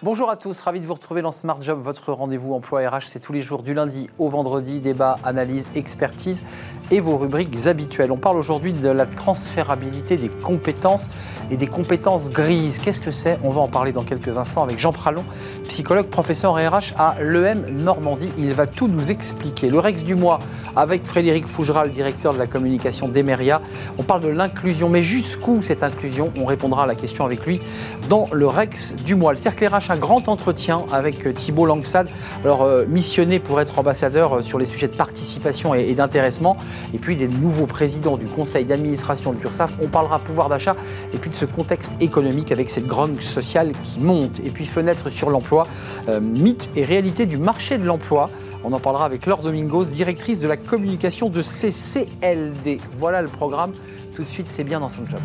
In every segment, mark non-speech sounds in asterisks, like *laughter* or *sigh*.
Bonjour à tous, ravi de vous retrouver dans Smart Job, votre rendez-vous emploi RH. C'est tous les jours du lundi au vendredi, débat, analyse, expertise et vos rubriques habituelles. On parle aujourd'hui de la transférabilité des compétences et des compétences grises. Qu'est-ce que c'est? On va en parler dans quelques instants avec Jean Pralon, psychologue, professeur RH à l'EM Normandie. Il va tout nous expliquer. Le Rex du mois avec Frédéric Fougeral, directeur de la communication d'Emeria. On parle de l'inclusion, mais jusqu'où cette inclusion? On répondra à la question avec lui dans le Rex du mois. Le cercle RH grand entretien avec euh, Thibault Langsad, alors euh, missionné pour être ambassadeur euh, sur les sujets de participation et, d'intéressement, et puis des nouveaux présidents du conseil d'administration de l'URSSAF. On parlera pouvoir d'achat et puis de ce contexte économique avec cette grande sociale qui monte. Et puis fenêtre sur l'emploi, mythe et réalité du marché de l'emploi. On en parlera avec Laure Domingos, directrice de la communication de CCLD. Voilà le programme. Tout de suite, c'est bien dans son job.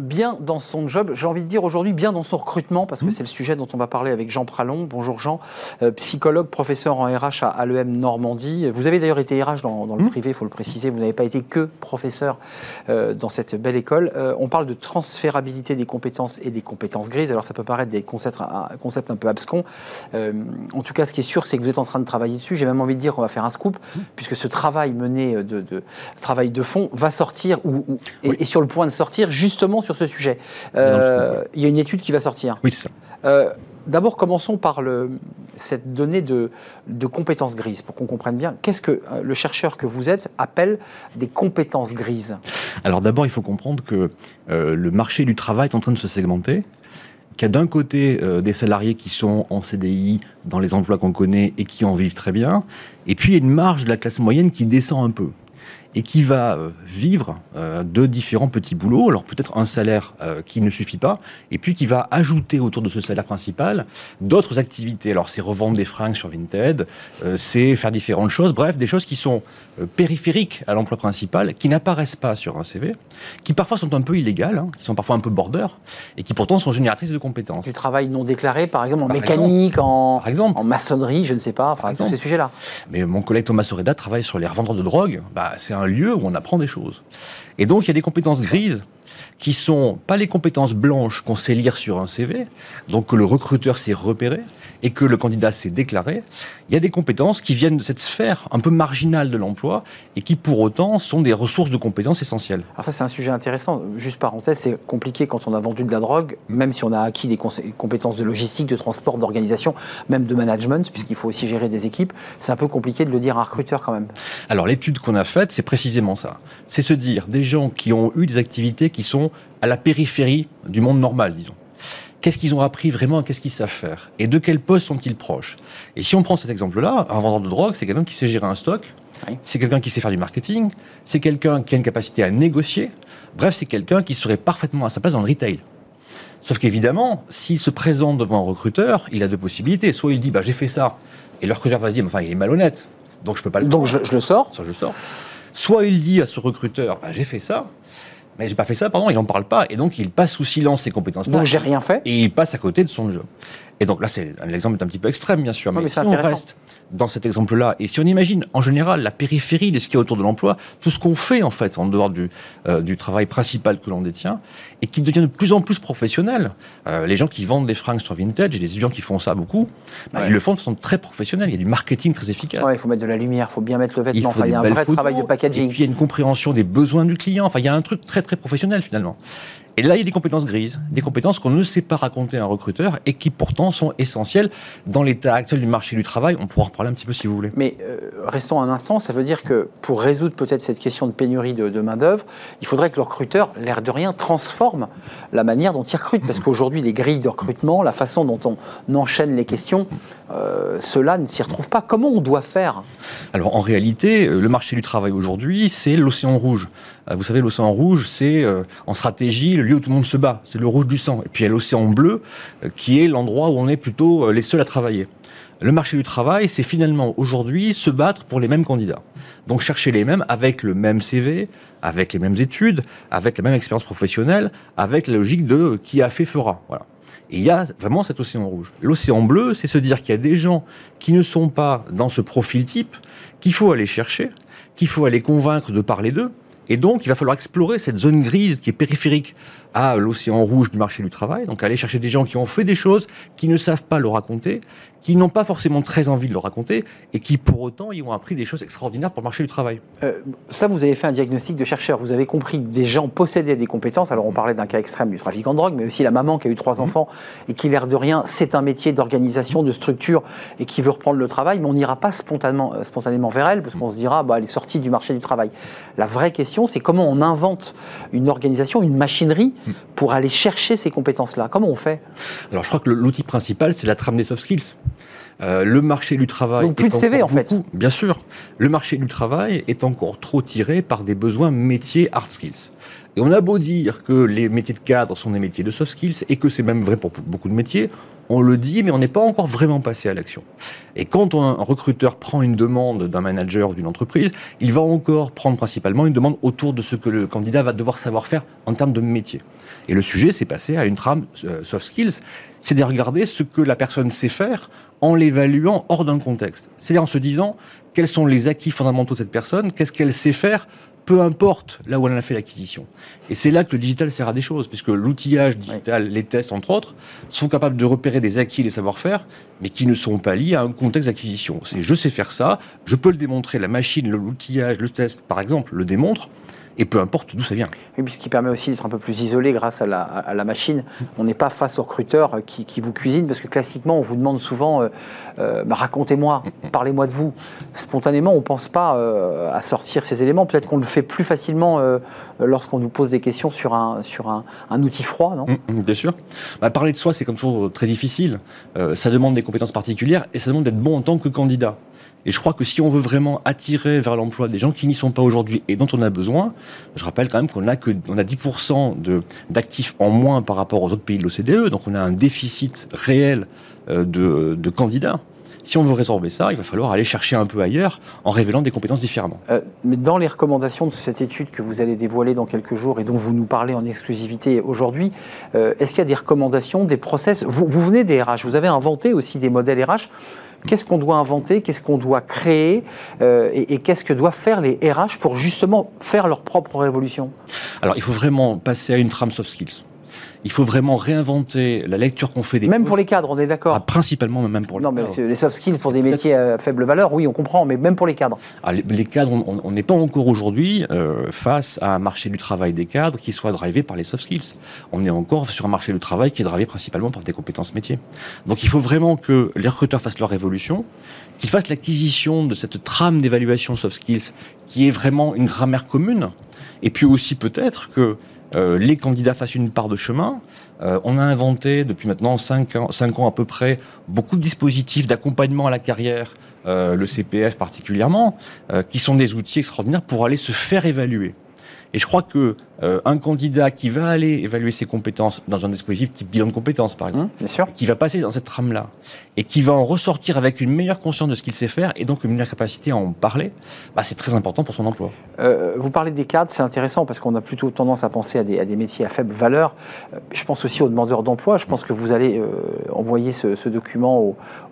Bien dans son job, j'ai envie de dire aujourd'hui bien dans son recrutement, parce que mmh. c'est le sujet dont on va parler avec Jean Pralon. Bonjour Jean, euh, psychologue, professeur en RH à, l'EM Normandie. Vous avez d'ailleurs été RH dans, le mmh. privé, il faut le préciser, vous n'avez pas été que professeur euh, dans cette belle école. Euh, on parle de transférabilité des compétences et des compétences grises, alors ça peut paraître des concepts, un, concept un peu abscons. en tout cas, ce qui est sûr, c'est que vous êtes en train de travailler dessus. J'ai même envie de dire qu'on va faire un scoop, mmh. puisque ce travail mené de, travail de fond va sortir, ou, est sur le point de sortir justement sur ce sujet. Euh, il y a une étude qui va sortir. Oui, c'est ça. Euh, d'abord, commençons par le, cette donnée de, de compétences grises, pour qu'on comprenne bien. Qu'est-ce que euh, le chercheur que vous êtes appelle des compétences grises Alors d'abord, il faut comprendre que le marché du travail est en train de se segmenter qu'il y a d'un côté des salariés qui sont en CDI dans les emplois qu'on connaît et qui en vivent très bien, et puis il y a une marge de la classe moyenne qui descend un peu et qui va euh, vivre euh, de différents petits boulots. Alors peut-être un salaire euh, qui ne suffit pas, et puis qui va ajouter autour de ce salaire principal d'autres activités. Alors c'est revendre des fringues sur Vinted, c'est faire différentes choses, bref, des choses qui sont périphériques à l'emploi principal, qui n'apparaissent pas sur un CV, qui parfois sont un peu illégales, hein, qui sont parfois un peu border, et qui pourtant sont génératrices de compétences. Du travail non déclaré, par exemple, en mécanique, en, par exemple. en maçonnerie, je ne sais pas, enfin, tous ces sujets-là. Mais mon collègue Thomas Soreda travaille sur les revendeurs de drogue, bah, c'est un lieu où on apprend des choses. Et donc, il y a des compétences grises qui sont pas les compétences blanches qu'on sait lire sur un CV, donc que le recruteur s'est repéré, et que le candidat s'est déclaré, il y a des compétences qui viennent de cette sphère un peu marginale de l'emploi et qui pour autant sont des ressources de compétences essentielles. Alors ça c'est un sujet intéressant. Juste parenthèse, c'est compliqué quand on a vendu de la drogue, même si on a acquis des compétences de logistique, de transport, d'organisation, même de management, puisqu'il faut aussi gérer des équipes. C'est un peu compliqué de le dire à un recruteur quand même. Alors l'étude qu'on a faite, c'est précisément ça. C'est se dire des gens qui ont eu des activités qui sont à la périphérie du monde normal, disons qu'est-ce qu'ils ont appris vraiment, qu'est-ce qu'ils savent faire, et de quel poste sont-ils proches? Et si on prend cet exemple-là, un vendeur de drogue, c'est quelqu'un qui sait gérer un stock, c'est quelqu'un qui sait faire du marketing, c'est quelqu'un qui a une capacité à négocier, bref, c'est quelqu'un qui serait parfaitement à sa place dans le retail. Sauf qu'évidemment, s'il se présente devant un recruteur, il a deux possibilités. Soit il dit, bah, j'ai fait ça, et le recruteur va se dire, enfin, il est malhonnête, donc je peux pas le Donc je, le sors Ça, je le sors. Soit il dit à ce recruteur, bah, j'ai fait ça, mais j'ai pas fait ça, pardon, il n'en parle pas, et donc il passe sous silence ses compétences. Donc j'ai rien fait. Et il passe à côté de son job. Et donc là, c'est l'exemple est un petit peu extrême, bien sûr, mais, si on reste dans cet exemple-là, et si on imagine en général la périphérie de ce qui est autour de l'emploi, tout ce qu'on fait en fait en dehors du, euh, du travail principal que l'on détient, et qui devient de plus en plus professionnel. Euh, les gens qui vendent des fringues sur Vintage, et des étudiants qui font ça beaucoup, bah, ils le font de façon très professionnelle. Il y a du marketing très efficace. il faut mettre de la lumière, il faut bien mettre le vêtement. Il, il y a un vrai travail de packaging. Et puis il y a une compréhension des besoins du client. Enfin, il y a un truc très très professionnel finalement. Et là, il y a des compétences grises, des compétences qu'on ne sait pas raconter à un recruteur et qui pourtant sont essentielles dans l'état actuel du marché du travail. On pourra en reparler un petit peu si vous voulez. Mais euh, restons un instant, ça veut dire que pour résoudre peut-être cette question de pénurie de, main-d'œuvre, il faudrait que le recruteur, l'air de rien, transforme la manière dont il recrute. Parce qu'aujourd'hui, les grilles de recrutement, la façon dont on enchaîne les questions, euh, cela ne s'y retrouve pas. Comment on doit faire? Alors en réalité, euh, le marché du travail aujourd'hui, c'est l'océan rouge. Euh, vous savez, l'océan rouge, c'est euh, en stratégie le lieu où tout le monde se bat. C'est le rouge du sang. Et puis il y a l'océan bleu, euh, qui est l'endroit où on est plutôt les seuls à travailler. Le marché du travail, c'est finalement aujourd'hui se battre pour les mêmes candidats. Donc chercher les mêmes avec le même CV, avec les mêmes études, avec la même expérience professionnelle, avec la logique de qui a fait fera. Voilà. Et il y a vraiment cet océan rouge. L'océan bleu, c'est se dire qu'il y a des gens qui ne sont pas dans ce profil type, qu'il faut aller chercher, qu'il faut aller convaincre de parler d'eux. Et donc, il va falloir explorer cette zone grise qui est périphérique à l'océan rouge du marché du travail. Donc, aller chercher des gens qui ont fait des choses, qui ne savent pas le raconter, qui n'ont pas forcément très envie de le raconter et qui pour autant y ont appris des choses extraordinaires pour le marché du travail. Euh, ça, vous avez fait un diagnostic de chercheur. Vous avez compris que des gens possédaient des compétences. Alors on parlait d'un cas extrême du trafic en drogue, mais aussi la maman qui a eu trois mhm. enfants et qui, l'air de rien, c'est un métier d'organisation, de structure et qui veut reprendre le travail, mais on n'ira pas spontanément, euh, spontanément vers elle parce qu'on se dira, bah, elle est sortie du marché du travail. La vraie question, c'est comment on invente une organisation, une machinerie mhm. pour aller chercher ces compétences-là. Comment on fait? Alors je crois que l'outil principal, c'est la trame des soft skills. Euh, le marché du travail. Donc plus de CV en fait. Bien sûr. Le marché du travail est encore trop tiré par des besoins métiers hard skills. Et on a beau dire que les métiers de cadre sont des métiers de soft skills et que c'est même vrai pour beaucoup de métiers, on le dit, mais on n'est pas encore vraiment passé à l'action. Et quand un recruteur prend une demande d'un manager ou d'une entreprise, il va encore prendre principalement une demande autour de ce que le candidat va devoir savoir faire en termes de métier. Et le sujet, c'est passé à une trame euh, soft skills, c'est de regarder ce que la personne sait faire en l'évaluant hors d'un contexte. C'est-à-dire en se disant quels sont les acquis fondamentaux de cette personne, qu'est-ce qu'elle sait faire peu importe là où elle en a fait l'acquisition. Et c'est là que le digital sert à des choses, puisque l'outillage digital, les tests entre autres, sont capables de repérer des acquis et des savoir-faire, mais qui ne sont pas liés à un contexte d'acquisition. C'est je sais faire ça, je peux le démontrer, la machine, l'outillage, le test par exemple le démontre, et peu importe d'où ça vient. Oui, ce qui permet aussi d'être un peu plus isolé grâce à la, machine. On n'est pas face au recruteur qui, qui, vous cuisine, parce que classiquement, on vous demande souvent euh, euh, bah, racontez-moi, parlez-moi de vous. Spontanément, on ne pense pas euh, à sortir ces éléments. Peut-être qu'on le fait plus facilement lorsqu'on nous pose des questions sur un, sur un, outil froid, non? Mm, mm, Bien sûr. Bah, parler de soi, c'est comme toujours très difficile. ça demande des compétences particulières et ça demande d'être bon en tant que candidat. Et je crois que si on veut vraiment attirer vers l'emploi des gens qui n'y sont pas aujourd'hui et dont on a besoin, je rappelle quand même qu'on a que on a 10% d'actifs en moins par rapport aux autres pays de l'OCDE, donc on a un déficit réel euh, de, de candidats. Si on veut résorber ça, il va falloir aller chercher un peu ailleurs en révélant des compétences différemment. Euh, mais dans les recommandations de cette étude que vous allez dévoiler dans quelques jours et dont vous nous parlez en exclusivité aujourd'hui, euh, est-ce qu'il y a des recommandations, des process? Vous, vous, venez des RH, vous avez inventé aussi des modèles RH. Qu'est-ce qu'on doit inventer? Qu'est-ce qu'on doit créer? Euh, Et, qu'est-ce que doivent faire les RH pour justement faire leur propre révolution? Alors, il faut vraiment passer à une trame soft skills. Il faut vraiment réinventer la lecture qu'on fait des. Même pour les cadres, on est d'accord. Ah, principalement, même pour les. Non, mais les soft skills pour des métiers à faible valeur, oui, on comprend, mais même pour les cadres. Ah, les, cadres, on n'est pas encore aujourd'hui euh, face à un marché du travail des cadres qui soit drivé par les soft skills. On est encore sur un marché du travail qui est drivé principalement par des compétences métiers. Donc, il faut vraiment que les recruteurs fassent leur révolution, qu'ils fassent l'acquisition de cette trame d'évaluation soft skills qui est vraiment une grammaire commune. Et puis aussi peut-être que euh, les candidats fassent une part de chemin. Euh, on a inventé depuis maintenant 5 ans, à peu près beaucoup de dispositifs d'accompagnement à la carrière, euh, le CPF particulièrement, qui sont des outils extraordinaires pour aller se faire évaluer. Et je crois que euh, un candidat qui va aller évaluer ses compétences dans un dispositif type bilan de compétences, par exemple, mmh, qui va passer dans cette trame-là, et qui va en ressortir avec une meilleure conscience de ce qu'il sait faire, et donc une meilleure capacité à en parler, bah, c'est très important pour son emploi. Euh, vous parlez des cadres, c'est intéressant parce qu'on a plutôt tendance à penser à des, métiers à faible valeur. Euh, je pense aussi aux demandeurs d'emploi. Je pense que vous allez envoyer ce, document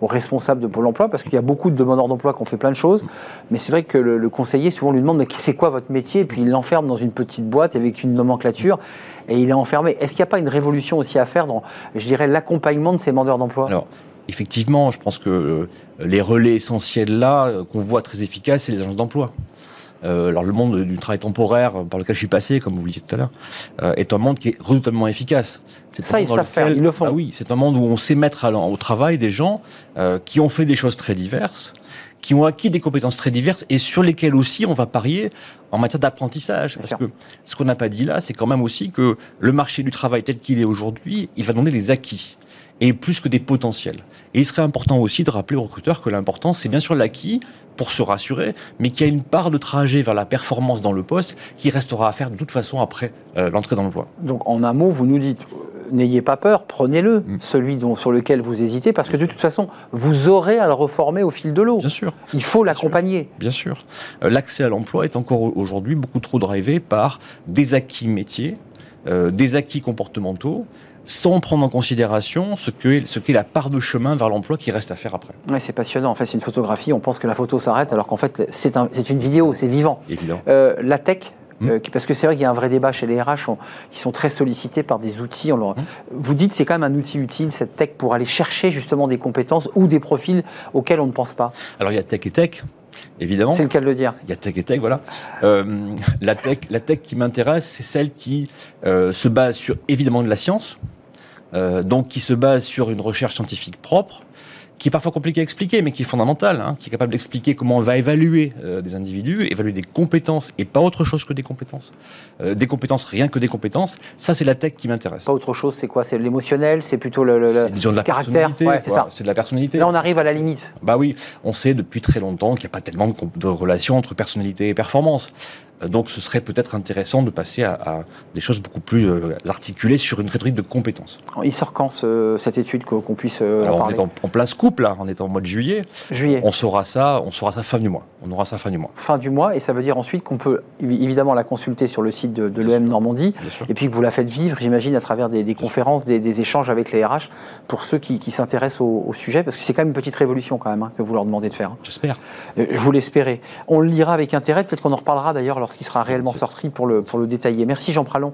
aux, responsables de Pôle emploi parce qu'il y a beaucoup de demandeurs d'emploi qui ont fait plein de choses. Mais c'est vrai que le, conseiller souvent lui demande c'est quoi votre métier? Et puis il l'enferme dans une petite boîte avec une nomenclature et il est enfermé. Est-ce qu'il n'y a pas une révolution aussi à faire dans, je dirais, l'accompagnement de ces demandeurs d'emploi? Alors, effectivement, je pense que euh, les relais essentiels là, euh, qu'on voit très efficaces, c'est les agences d'emploi. Euh, alors le monde du travail temporaire par lequel je suis passé, comme vous le disiez tout à l'heure, est un monde qui est redoutablement efficace. Ça, ils savent faire, ils le font. Ah oui, c'est un monde où on sait mettre au travail des gens qui ont fait des choses très diverses, qui ont acquis des compétences très diverses et sur lesquelles aussi on va parier en matière d'apprentissage. Parce que ce qu'on n'a pas dit là, c'est quand même aussi que le marché du travail tel qu'il est aujourd'hui, il va demander des acquis et plus que des potentiels. Et il serait important aussi de rappeler aux recruteurs que l'important, c'est bien sûr l'acquis pour se rassurer, mais qu'il y a une part de trajet vers la performance dans le poste qui restera à faire de toute façon après euh, l'entrée dans l'emploi. Donc en un mot, vous nous dites, n'ayez pas peur, prenez-le, mm. celui dont, sur lequel vous hésitez, parce que de toute façon, vous aurez à le reformer au fil de l'eau. Bien sûr. Il faut l'accompagner. Bien sûr. Euh, l'accès à l'emploi est encore aujourd'hui beaucoup trop drivé par des acquis métiers, euh, des acquis comportementaux, sans prendre en considération ce qu'est ce la part de chemin vers l'emploi qui reste à faire après. Oui, c'est passionnant. En fait, c'est une photographie. On pense que la photo s'arrête, alors qu'en fait, c'est un, une vidéo, c'est vivant. Évident. Euh, la tech, hmm. euh, parce que c'est vrai qu'il y a un vrai débat chez les RH, qui sont très sollicités par des outils. On leur... Hmm. Vous dites c'est quand même un outil utile, cette tech, pour aller chercher justement des compétences ou des profils auxquels on ne pense pas. Alors il y a tech et tech. Évidemment. C'est le cas de le dire. Il y a tech et tech, voilà. Euh, la, tech, la tech qui m'intéresse, c'est celle qui se base sur évidemment de la science, euh, donc qui se base sur une recherche scientifique propre, qui est parfois compliquée à expliquer, mais qui est fondamentale, hein, qui est capable d'expliquer comment on va évaluer euh, des individus, évaluer des compétences et pas autre chose que des compétences. Euh, des compétences, rien que des compétences. Ça, c'est la tech qui m'intéresse. Pas autre chose, c'est quoi? C'est l'émotionnel? C'est plutôt le, le, de la caractère? ouais, c'est ça. C'est de la personnalité. Là, on arrive à la limite. Bah oui, on sait depuis très longtemps qu'il n'y a pas tellement de, de relation entre personnalité et performance. Donc ce serait peut-être intéressant de passer à, des choses beaucoup plus euh, articulées sur une rhétorique de compétences. Il sort quand cette étude qu'on puisse euh, Alors, en parler On est en, place couple, là, on est en mois de juillet. Juillet. On saura ça, on saura ça fin du mois. On aura ça fin du mois. Fin du mois, et ça veut dire ensuite qu'on peut évidemment la consulter sur le site de, l'EM Normandie, et puis que vous la faites vivre, j'imagine, à travers des, conférences, des, échanges avec les RH, pour ceux qui, s'intéressent au, sujet, parce que c'est quand même une petite révolution quand même hein, que vous leur demandez de faire. Hein. J'espère. Euh, vous l'espérez. On le lira avec intérêt, peut-être qu'on en reparlera d'ailleurs lorsqu'il sera réellement sorti pour le, pour le détailler. Merci Jean Pralon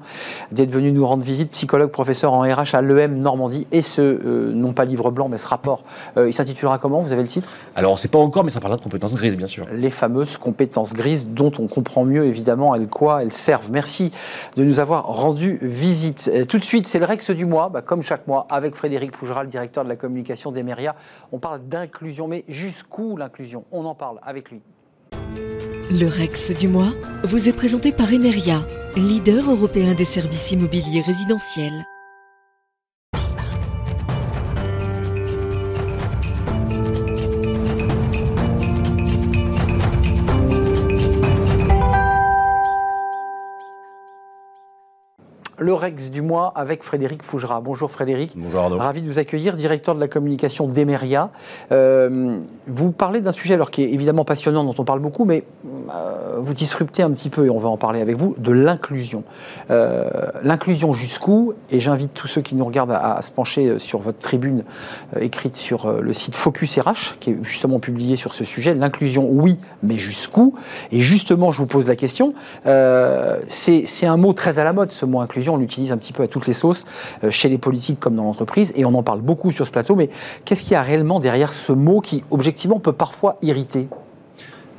d'être venu nous rendre visite, psychologue, professeur en RH à l'EM Normandie, et ce, euh, non pas livre blanc, mais ce rapport. Euh, il s'intitulera comment? Vous avez le titre? Alors, on ne sait pas encore, mais ça parlera de compétences grises, bien sûr. Les fameuses compétences grises dont on comprend mieux, évidemment, elles quoi? Elles servent. Merci de nous avoir rendu visite. Euh, tout de suite, c'est le Rex du mois, bah, comme chaque mois, avec Frédéric Fougera, le directeur de la communication d'Emeria. On parle d'inclusion, mais jusqu'où l'inclusion? On en parle avec lui. Le Rex du mois vous est présenté par Emeria, leader européen des services immobiliers résidentiels. Le Rex du mois avec Frédéric Fougera. Bonjour Frédéric. Bonjour Arnaud. Ravi de vous accueillir, directeur de la communication d'Emeria. Euh, vous parlez d'un sujet alors qui est évidemment passionnant, dont on parle beaucoup, mais euh, vous disruptez un petit peu, et on va en parler avec vous, de l'inclusion. Euh, l'inclusion jusqu'où Et j'invite tous ceux qui nous regardent à, se pencher sur votre tribune écrite sur le site Focus RH, qui est justement publié sur ce sujet. L'inclusion, oui, mais jusqu'où? Et justement, je vous pose la question, c'est un mot très à la mode, ce mot inclusion on l'utilise un petit peu à toutes les sauces, euh, chez les politiques comme dans l'entreprise, et on en parle beaucoup sur ce plateau, mais qu'est-ce qu'il y a réellement derrière ce mot qui, objectivement, peut parfois irriter?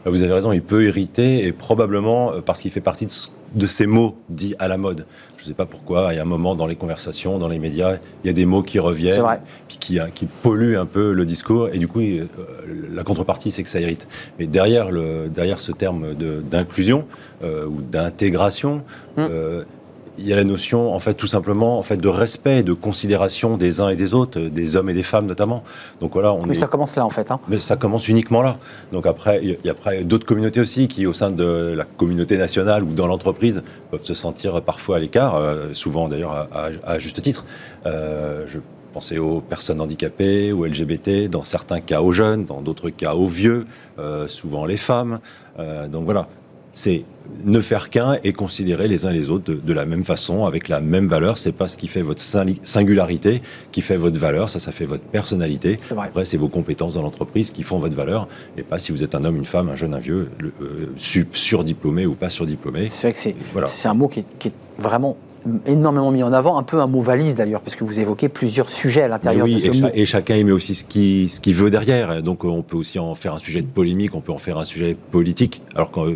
Vous avez raison, il peut irriter, et probablement euh, parce qu'il fait partie de, ces mots dits à la mode. Je ne sais pas pourquoi, il y a un moment dans les conversations, dans les médias, il y a des mots qui reviennent, puis qui, qui, polluent un peu le discours, et du coup, euh, la contrepartie, c'est que ça irrite. Mais derrière, le, derrière ce terme d'inclusion ou d'intégration, hum il y a la notion, en fait, tout simplement, en fait, de respect et de considération des uns et des autres, des hommes et des femmes notamment. Donc voilà, on. Mais ça commence là, en fait. Hein. Mais ça commence uniquement là. Donc après, il y a après d'autres communautés aussi qui, au sein de la communauté nationale ou dans l'entreprise, peuvent se sentir parfois à l'écart, euh, souvent d'ailleurs à, juste titre. Euh, je pensais aux personnes handicapées, aux LGBT, dans certains cas aux jeunes, dans d'autres cas aux vieux, euh, souvent les femmes. donc voilà, c'est ne faire qu'un et considérer les uns les autres de, la même façon, avec la même valeur. C'est pas ce qui fait votre singularité qui fait votre valeur, ça, ça fait votre personnalité. Après, c'est vos compétences dans l'entreprise qui font votre valeur, et pas si vous êtes un homme, une femme, un jeune, un vieux, euh, surdiplômé ou pas surdiplômé. C'est vrai que c'est voilà. un mot qui est, vraiment énormément mis en avant, un peu un mot valise d'ailleurs, parce que vous évoquez plusieurs sujets à l'intérieur de ce et mot. et chacun aimait aussi ce qu'il ce veut derrière. Donc on peut aussi en faire un sujet de polémique, on peut en faire un sujet politique. Alors quand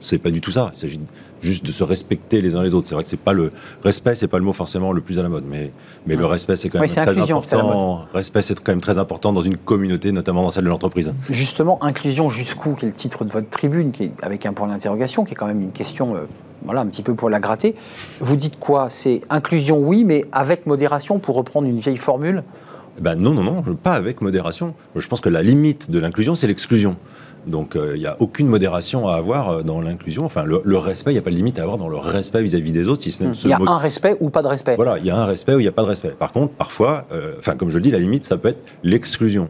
c'est pas du tout ça. Il s'agit juste de se respecter les uns les autres. C'est vrai que c'est pas le respect, c'est pas le mot forcément le plus à la mode, mais mais le respect c'est quand même très important. Respect c'est quand même très important dans une communauté, notamment dans celle de l'entreprise. Justement, inclusion jusqu'où, qui est le titre de votre tribune, qui est avec un point d'interrogation, qui est quand même une question. Euh, voilà, un petit peu pour la gratter. Vous dites quoi? C'est inclusion, oui, mais avec modération, pour reprendre une vieille formule? Ben non, non, non, pas avec modération. Je pense que la limite de l'inclusion, c'est l'exclusion. Donc il euh, n'y a aucune modération à avoir euh, dans l'inclusion. Enfin, le, respect, il n'y a pas de limite à avoir dans le respect vis-à-vis des autres, si ce n'est. Il y a un respect ou pas de respect. Voilà, il y a un respect ou il n'y a pas de respect. Par contre, parfois, euh, comme je le dis, la limite, ça peut être l'exclusion.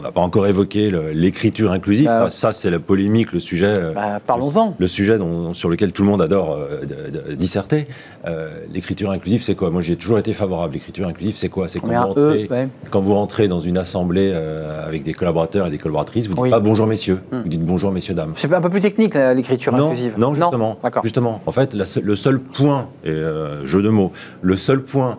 On n'a pas encore évoqué l'écriture inclusive. Bah, ça, c'est la polémique, le sujet. euh, Bah, Parlons-en. le sujet dont- sur lequel tout le monde adore euh, de- de- disserter. Euh, l'écriture inclusive, c'est quoi? Moi, j'ai toujours été favorable. L'écriture inclusive, c'est quoi? C'est quand, E, ouais. quand vous rentrez dans une assemblée euh, avec des collaborateurs et des collaboratrices, vous dites Oui. pas bonjour messieurs, Hmm. vous dites bonjour messieurs dames. C'est un peu plus technique, l'écriture Non, inclusive. non, justement. D'accord. justement. En fait, la le seul point, et jeu de mots, le seul point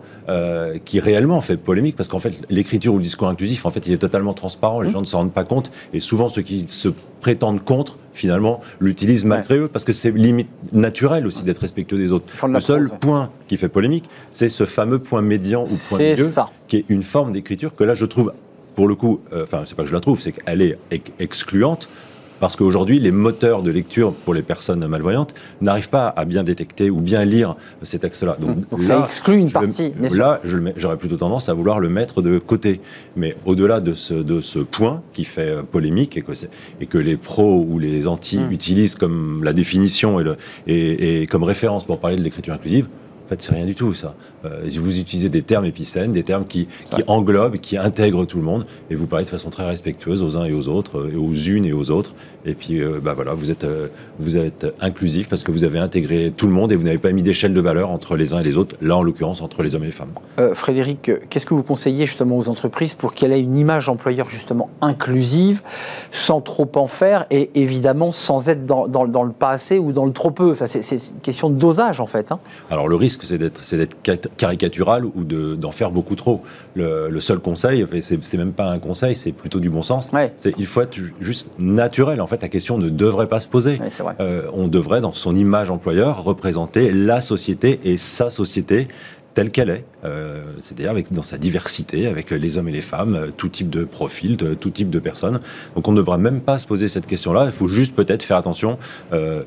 qui réellement fait polémique, parce qu'en fait, l'écriture ou le discours inclusif, en fait, il est totalement transparent. Les Mmh. gens ne s'en rendent pas compte, et souvent ceux qui se prétendent contre, finalement, l'utilisent malgré eux, parce que c'est limite naturel aussi d'être respectueux des autres. Le seul prose, point qui fait polémique, c'est ce fameux point médian ou point milieu, ça. qui est une forme d'écriture que là, je trouve, pour le coup, euh, enfin, c'est pas que je la trouve, c'est qu'elle est ex- excluante. Parce qu'aujourd'hui, les moteurs de lecture pour les personnes malvoyantes n'arrivent pas à bien détecter ou bien lire ces textes-là. Donc ça exclut une partie. Là, j'aurais plutôt tendance à vouloir le mettre de côté. Mais au-delà de ce, de ce point qui fait euh, polémique et que, et que les pros ou les anti Mmh. utilisent comme la définition et, le- et- et comme référence pour parler de l'écriture inclusive, fait, c'est rien du tout, ça. Euh, vous utilisez des termes épicènes, des termes qui, qui englobent, qui intègrent tout le monde, et vous parlez de façon très respectueuse aux uns et aux autres, euh, et aux unes et aux autres. Et puis, euh, bah voilà, vous êtes, euh, vous êtes inclusif parce que vous avez intégré tout le monde et vous n'avez pas mis d'échelle de valeur entre les uns et les autres, là en l'occurrence entre les hommes et les femmes. Euh, Frédéric, qu'est-ce que vous conseillez justement aux entreprises pour qu'elle ait une image employeur justement inclusive, sans trop en faire et évidemment sans être dans, dans- dans le pas assez ou dans le trop peu? Enfin, C'est c'est une question de dosage en fait. hein. Alors le risque, c'est d'être, c'est d'être cat- caricatural ou de, d'en faire beaucoup trop. Le, le seul conseil, c'est, même pas un conseil, c'est plutôt du bon sens. Ouais. C'est il faut être ju- juste naturel. En fait, la question ne devrait pas se poser. Ouais. Euh, on devrait, dans son image employeur, représenter la société et sa société telle qu'elle est, Euh, c'est-à-dire avec dans sa diversité, avec les hommes et les femmes, euh, tout type de profil, de, tout type de personnes. Donc on ne devrait même pas se poser cette question-là. Il faut juste peut-être faire attention. euh,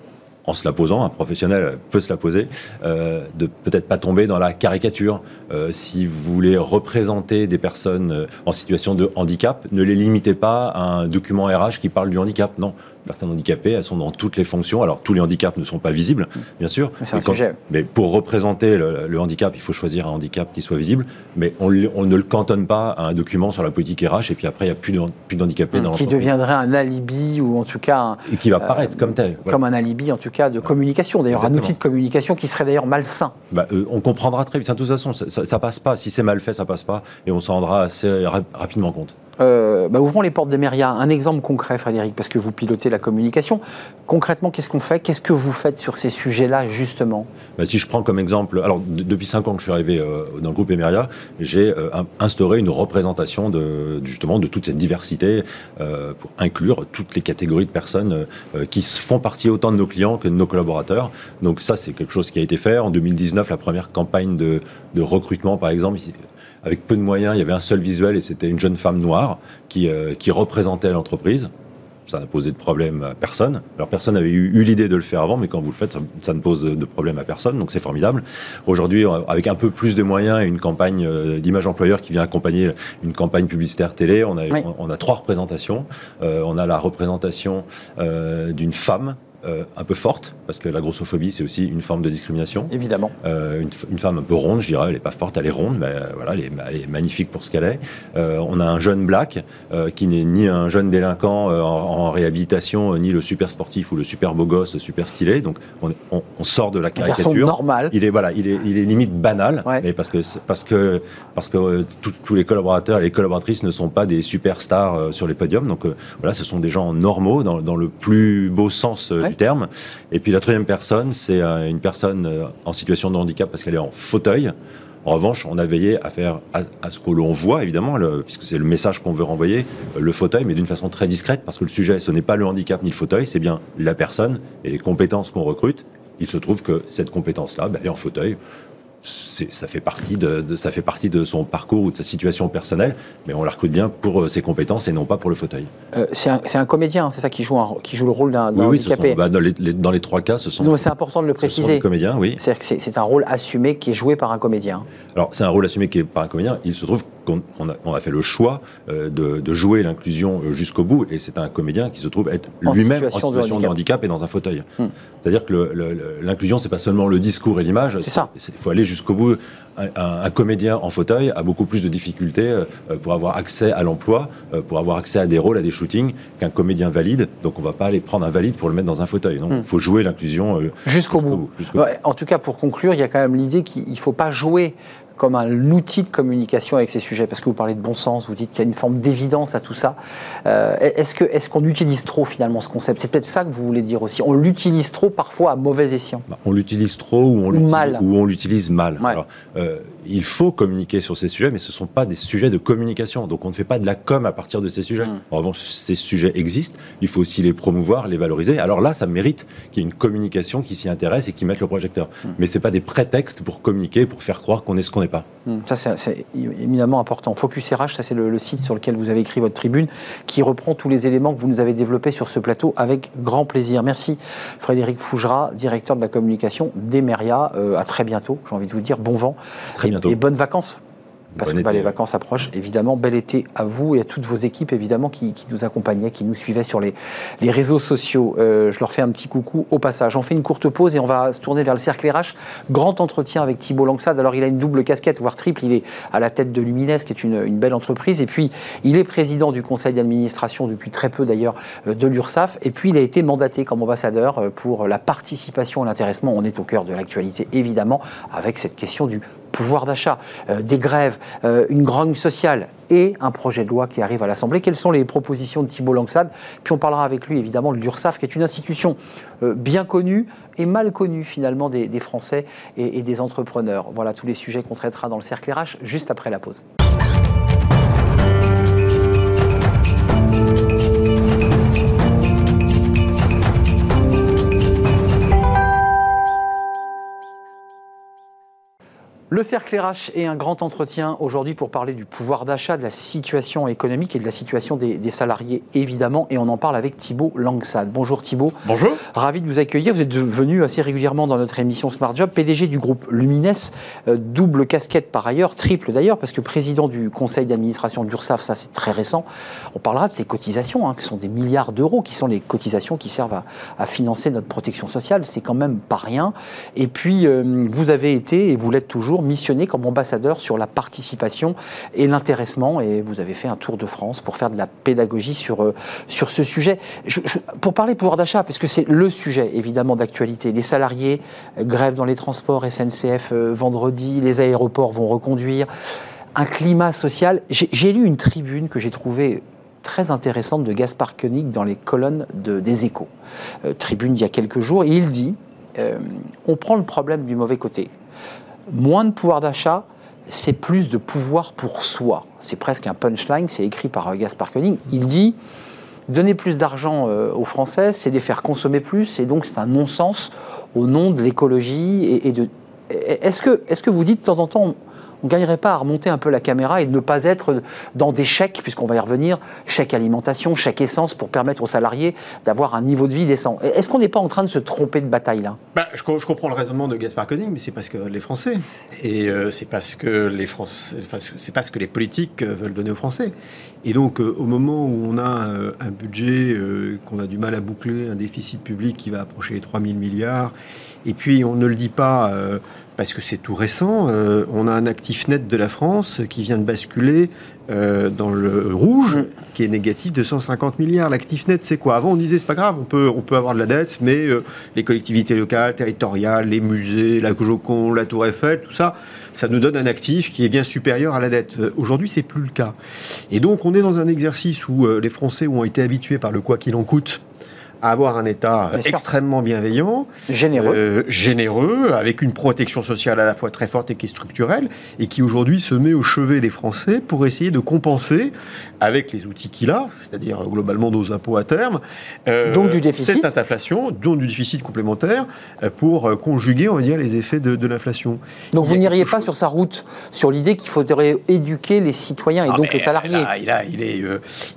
en se la posant, un professionnel peut se la poser, euh, de peut-être pas tomber dans la caricature. Euh, si vous voulez représenter des personnes euh, en situation de handicap, ne les limitez pas à un document RH qui parle du handicap. Non, personnes handicapées, elles sont dans toutes les fonctions. Alors tous les handicaps ne sont pas visibles, bien sûr. Mais c'est un Mais quand- mais pour représenter le, le handicap, il faut choisir un handicap qui soit visible. Mais on, ne le cantonne pas à un document sur la politique RH et puis après il n'y a plus de, plus d'handicapés dans Qui deviendrait un alibi ou en tout cas un- Et qui va paraître comme tel. Voilà. comme un alibi en tout cas de communication. D'ailleurs, un outil de communication qui serait d'ailleurs malsain. Bah, euh, on comprendra très vite. De toute façon, ça, ça- ça passe pas. Si c'est mal fait, ça passe pas. Et on s'en rendra assez ra- rapidement compte. Euh, bah, ouvrons les portes des. Un exemple concret, Frédéric, parce que vous pilotez la communication. Concrètement, qu'est-ce qu'on fait? Qu'est-ce que vous faites sur ces sujets-là, justement? Bah, si je prends comme exemple, alors de- depuis cinq ans que je suis arrivé euh, dans le groupe Emeria, j'ai euh, in- instauré une représentation de justement de toute cette diversité pour inclure toutes les catégories de personnes qui font partie autant de nos clients que de nos collaborateurs. Donc ça, c'est quelque chose qui a été fait. En 2019, la première campagne de, recrutement, par exemple, avec peu de moyens, il y avait un seul visuel et c'était une jeune femme noire qui, euh, qui représentait l'entreprise. Ça n'a posé de problème à personne. Alors personne n'avait eu, eu l'idée de le faire avant, mais quand vous le faites, ça, ne pose de problème à personne, donc c'est formidable. Aujourd'hui, euh, avec un peu plus de moyens et une campagne euh, d'image employeur qui vient accompagner une campagne publicitaire télé, on a, Oui. on, on a trois représentations. Euh, on a la représentation euh, d'une femme un peu forte, parce que la grossophobie, c'est aussi une forme de discrimination. Évidemment. Euh, une, une femme un peu ronde, je dirais, elle n'est pas forte, elle est ronde, mais euh, voilà, elle est, elle est magnifique pour ce qu'elle est. Euh, on a un jeune black euh, qui n'est ni un jeune délinquant euh, en, en réhabilitation, euh, ni le super sportif ou le super beau gosse, super stylé. Donc on, on- on sort de la caricature. normal. Il est voilà, il est, il est limite banal, Ouais. mais parce que parce que parce que euh, tous- les collaborateurs et les collaboratrices ne sont pas des superstars euh, sur les podiums. Donc euh, voilà, ce sont des gens normaux dans, dans le plus beau sens euh, Ouais. Et puis la troisième personne, c'est euh, une personne euh, en situation de handicap parce qu'elle est en fauteuil. En revanche, on a veillé à faire à, ce que l'on voit, évidemment, puisque c'est le message qu'on veut renvoyer, le fauteuil, mais d'une façon très discrète, parce que le sujet, ce n'est pas le handicap ni le fauteuil, c'est bien la personne et les compétences qu'on recrute. Il se trouve que cette compétence-là, ben, elle est en fauteuil. Ça fait, partie de, de- ça fait partie de son parcours ou de sa situation personnelle, mais on la recrute bien pour euh, ses compétences et non pas pour le fauteuil. Euh, c'est un, comédien, c'est ça qui joue, un- qui joue le rôle d'un Oui, oui, handicapé. sont- bah, dans, les, les- dans les trois cas, ce sont, c'est important de le préciser. comédiens, oui. C'est-à-dire que c'est c'est un rôle assumé qui est joué par un comédien. Alors, c'est un rôle assumé qui est par un comédien. Il se trouve qu'on on a, on a fait le choix euh, de, de jouer l'inclusion euh, jusqu'au bout, et c'est un comédien qui se trouve être lui-même en situation de handicap. et dans un fauteuil. Hmm. C'est-à-dire que l'inclusion, c'est pas seulement le discours et l'image. C'est ça. Il faut aller jusqu'au bout. un, comédien en fauteuil a beaucoup plus de difficultés pour avoir accès à l'emploi, pour avoir accès à des rôles, à des shootings, qu'un comédien valide. Donc on ne va pas aller prendre un valide pour le mettre dans un fauteuil. Il hmm. faut jouer l'inclusion jusqu'au bout. en tout cas, pour conclure, il y a quand même l'idée qu'il ne faut pas jouer comme un outil de communication avec ces sujets Parce que vous parlez de bon sens, vous dites qu'il y a une forme d'évidence à tout ça. Euh, est-ce qu'on est qu'on utilise trop finalement ce concept? C'est peut-être ça que vous voulez dire aussi. On l'utilise trop parfois à mauvais escient. Bah, on l'utilise trop ou on l'utilise mal. Ou on l'utilise mal. Alors, euh, il faut communiquer sur ces sujets, mais ce ne sont pas des sujets de communication. Donc on ne fait pas de la com à partir de ces sujets. Mm. En revanche, ces sujets existent. Il faut aussi les promouvoir, les valoriser. Alors là, ça mérite qu'il y ait une communication qui s'y intéresse et qui mette le projecteur. Mm. Mais ce n'est pas des prétextes pour communiquer, pour faire croire qu'on est ce qu'on pas. Mm. Ça, c'est éminemment important. Focus RH, ça c'est le, site sur lequel vous avez écrit votre tribune, qui reprend tous les éléments que vous nous avez développés sur ce plateau avec grand plaisir. Merci Frédéric Fougera, directeur de la communication d'Emeria. Euh, à très bientôt, j'ai envie de vous dire bon vent. Très bientôt. Et bonnes vacances parce que bah, les vacances approchent, évidemment. Bel été à vous et à toutes vos équipes, évidemment, qui, nous accompagnaient, qui nous suivaient sur les, les réseaux sociaux. Euh, je leur fais un petit coucou au passage. On fait une courte pause et on va se tourner vers le cercle RH. Grand entretien avec Thibault Langsad. Alors, il a une double casquette, voire triple. Il est à la tête de Lumines, qui est une, une belle entreprise. Et puis, il est président du conseil d'administration depuis très peu, d'ailleurs, euh, de l'URSSAF. Et puis, il a été mandaté comme ambassadeur euh, pour la participation et l'intéressement. On est au cœur de l'actualité, évidemment, avec cette question du pouvoir d'achat, euh, des grèves, euh, une grogne sociale et un projet de loi qui arrive à l'Assemblée. Quelles sont les propositions de Thibault Langsad Puis on parlera avec lui évidemment de l'URSSAF, qui est une institution euh, bien connue et mal connue finalement des, Français et, et des entrepreneurs. Voilà tous les sujets qu'on traitera dans le cercle RH juste après la pause. Le cercle RH est un grand entretien aujourd'hui pour parler du pouvoir d'achat, de la situation économique et de la situation des, salariés, évidemment. Et on en parle avec Thibault Langsad. Bonjour Thibault. Bonjour. Ravi de vous accueillir. Vous êtes venu assez régulièrement dans notre émission Smart Job, PDG du groupe Lumines, euh, double casquette par ailleurs, triple d'ailleurs, parce que président du conseil d'administration d'URSAF, ça c'est très récent. On parlera de ces cotisations, hein, qui sont des milliards d'euros, qui sont les cotisations qui servent à, financer notre protection sociale. C'est quand même pas rien. Et puis, euh, vous avez été, et vous l'êtes toujours, missionné comme ambassadeur sur la participation et l'intéressement. Et vous avez fait un tour de France pour faire de la pédagogie sur, euh, sur ce sujet. pour parler pouvoir d'achat, parce que c'est le sujet évidemment d'actualité. Les salariés, euh, grève dans les transports, SNCF euh, vendredi, les aéroports vont reconduire. Un climat social. J'ai lu une tribune que j'ai trouvée très intéressante de Gaspard Koenig dans les colonnes de, des échos. tribune il y a quelques jours, et il dit on prend le problème du mauvais côté moins de pouvoir d'achat, c'est plus de pouvoir pour soi. C'est presque un punchline, c'est écrit par euh, Gaspard Koenig. Il dit donner plus d'argent euh, aux Français, c'est les faire consommer plus, et donc c'est un non-sens au nom de l'écologie et, de. Est-ce que, est que vous dites de temps en temps, on ne gagnerait pas à remonter un peu la caméra et ne pas être dans des chèques, puisqu'on va y revenir, chèque alimentation, chèque essence, pour permettre aux salariés d'avoir un niveau de vie décent. Est-ce qu'on n'est pas en train de se tromper de bataille là? Bah, je, comprends le raisonnement de Gaspard Koenig, mais c'est parce que les Français, et euh, c'est parce que les Français, c'est parce que les politiques euh, veulent donner aux Français. Et donc, euh, au moment où on a un budget qu'on a du mal à boucler, un déficit public qui va approcher les 3 000 milliards, et puis on ne le dit pas parce que c'est tout récent. Euh, on a un actif net de la France qui vient de basculer euh, dans le rouge, mm. qui est négatif de 150 milliards. L'actif net, c'est quoi? Avant, on disait c'est pas grave, on peut, on peut avoir de la dette, mais euh, les collectivités locales, territoriales, les musées, la Joconde, la Tour Eiffel, tout ça, ça nous donne un actif qui est bien supérieur à la dette. Aujourd'hui, c'est plus le cas. Et donc, on est dans un exercice où les Français ont été habitués par le quoi qu'il en coûte avoir un État extrêmement bienveillant, généreux. Euh, généreux, avec une protection sociale à la fois très forte et qui est structurelle, et qui aujourd'hui se met au chevet des Français pour essayer de compenser, avec les outils qu'il a, c'est-à-dire globalement nos impôts à terme, euh, donc du déficit. cette inflation, dont du déficit complémentaire, euh, pour conjuguer, on va dire, les effets de, l'inflation. Donc vous n'iriez pas sur sa route, sur l'idée qu'il faudrait éduquer les citoyens et ah, donc les salariés il, a, il, est,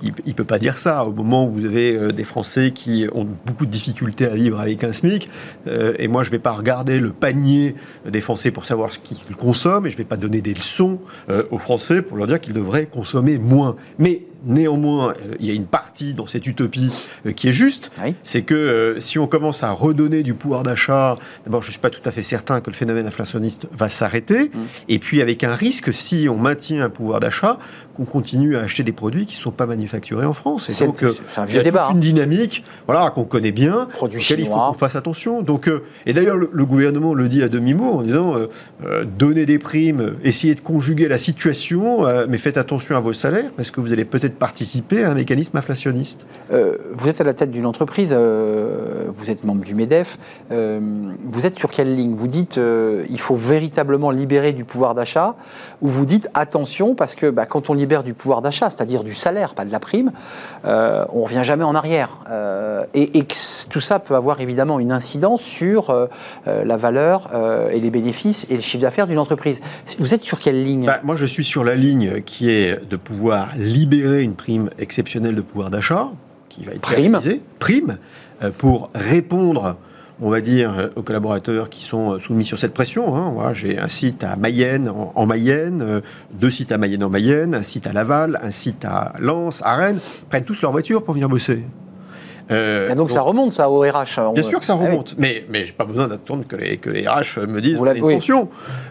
il, peut pas dire ça. Au moment où vous avez des Français qui ont beaucoup de difficultés à vivre avec un SMIC. Euh, et moi, je ne vais pas regarder le panier des Français pour savoir ce qu'ils consomment, et je ne vais pas donner des leçons euh, aux Français pour leur dire qu'ils devraient consommer moins. Mais néanmoins, euh, il y a une partie dans cette utopie euh, qui est juste. Oui. C'est que euh, si on commence à redonner du pouvoir d'achat, d'abord, je ne suis pas tout à fait certain que le phénomène inflationniste va s'arrêter. Mm. Et puis, avec un risque, si on maintient un pouvoir d'achat, qu'on continue à acheter des produits qui ne sont pas manufacturés en France. Et C'est- donc, euh, il y a débat, toute hein. une dynamique voilà, qu'on connaît bien, Produits auquel il faut qu'on fasse attention. Donc, euh, et d'ailleurs, le, le gouvernement le dit à demi-mot en disant euh, euh, donner des primes, essayez de conjuguer la situation, mais faites attention à vos salaires parce que vous allez peut-être participer à un mécanisme inflationniste. Vous êtes à la tête d'une entreprise, vous êtes membre du MEDEF. vous êtes sur quelle ligne? Vous dites il faut véritablement libérer du pouvoir d'achat ou vous dites attention parce que bah, quand on libère du pouvoir d'achat, c'est-à-dire du salaire, pas de la prime, euh, on revient jamais en arrière. Euh, et, tout ça peut avoir évidemment une incidence sur euh, la valeur et les bénéfices et le chiffre d'affaires d'une entreprise. Vous êtes sur quelle ligne? Bah, moi, je suis sur la ligne qui est de pouvoir libérer une prime exceptionnelle de pouvoir d'achat, qui va être Prime. réalisée, prime, pour répondre, on va dire, euh, aux collaborateurs qui sont euh, soumis sur cette pression. hein. Voilà, J'ai un site à Mayenne, en, en Mayenne, euh, deux sites à Mayenne en Mayenne, un site à Laval, un site à Lens, à Rennes, prennent tous leur voiture pour venir bosser. Euh, Et donc, ça remonte ça au RH. On- Bien sûr que ça Ah oui. remonte, mais, mais j'ai pas besoin d'attendre que les, que les RH me disent Vous on a l'avez- une oui.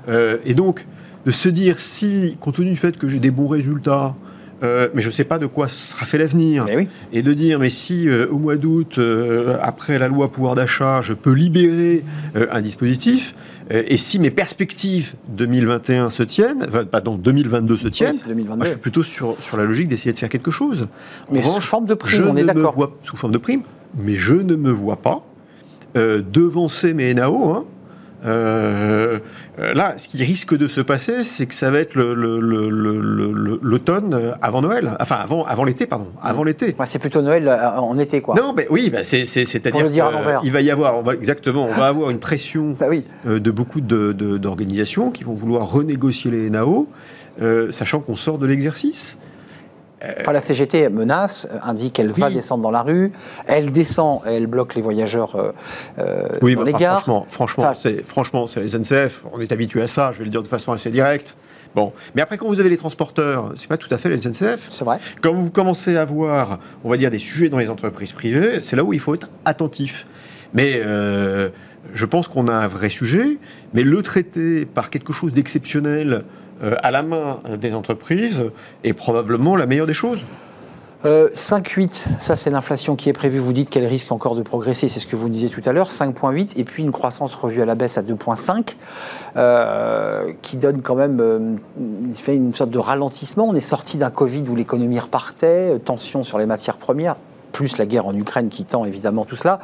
Euh, et donc, de se dire si, compte tenu du fait que j'ai des bons résultats, euh, mais je ne sais pas de quoi sera fait l'avenir, oui. et de dire mais si euh, au mois d'août, euh, après la loi pouvoir d'achat, je peux libérer un dispositif, et si mes perspectives 2021 se tiennent, enfin, pardon, 2022 se tiennent, c'est 2022. moi, je suis plutôt sur, sur la logique d'essayer de faire quelque chose. En Mais sous revanche, forme de prime, je on ne me d'accord. vois- Sous forme de prime, mais je ne me vois pas devancer mes NAO. hein. Euh, là, ce qui risque de se passer, c'est que ça va être le- le- le- l'automne avant Noël, enfin avant, avant l'été, pardon, avant l'été. Ouais, c'est plutôt Noël euh, en été, quoi. Non, mais oui, bah, c'est-à-dire il va y avoir, on va, exactement, on va avoir une pression Bah oui. euh, de beaucoup de- de- d'organisations qui vont vouloir renégocier les NAO, euh, sachant qu'on sort de l'exercice. Enfin, la CGT menace, euh, indique qu'elle va descendre dans la rue. Elle descend et elle bloque les voyageurs euh, euh, Oui, dans mais les enfin, gares. franchement, franchement, Enfin- c'est franchement, c'est les SNCF. On est habitué à ça. Je vais le dire de façon assez directe. Bon, mais après, quand vous avez les transporteurs, c'est pas tout à fait les SNCF. C'est vrai. Quand vous commencez à voir, on va dire, des sujets dans les entreprises privées, c'est là où il faut être attentif. Mais euh, je pense qu'on a un vrai sujet, mais le traiter par quelque chose d'exceptionnel euh, à la main euh, des entreprises est probablement la meilleure des choses. Euh, 5,8, ça c'est l'inflation qui est prévue. Vous dites qu'elle risque encore de progresser, c'est ce que vous disiez tout à l'heure. 5,8 et puis une croissance revue à la baisse à 2,5, euh, qui donne quand même euh, une sorte de ralentissement. On est sorti d'un Covid où l'économie repartait, euh, tension sur les matières premières, plus la guerre en Ukraine qui tend évidemment tout cela.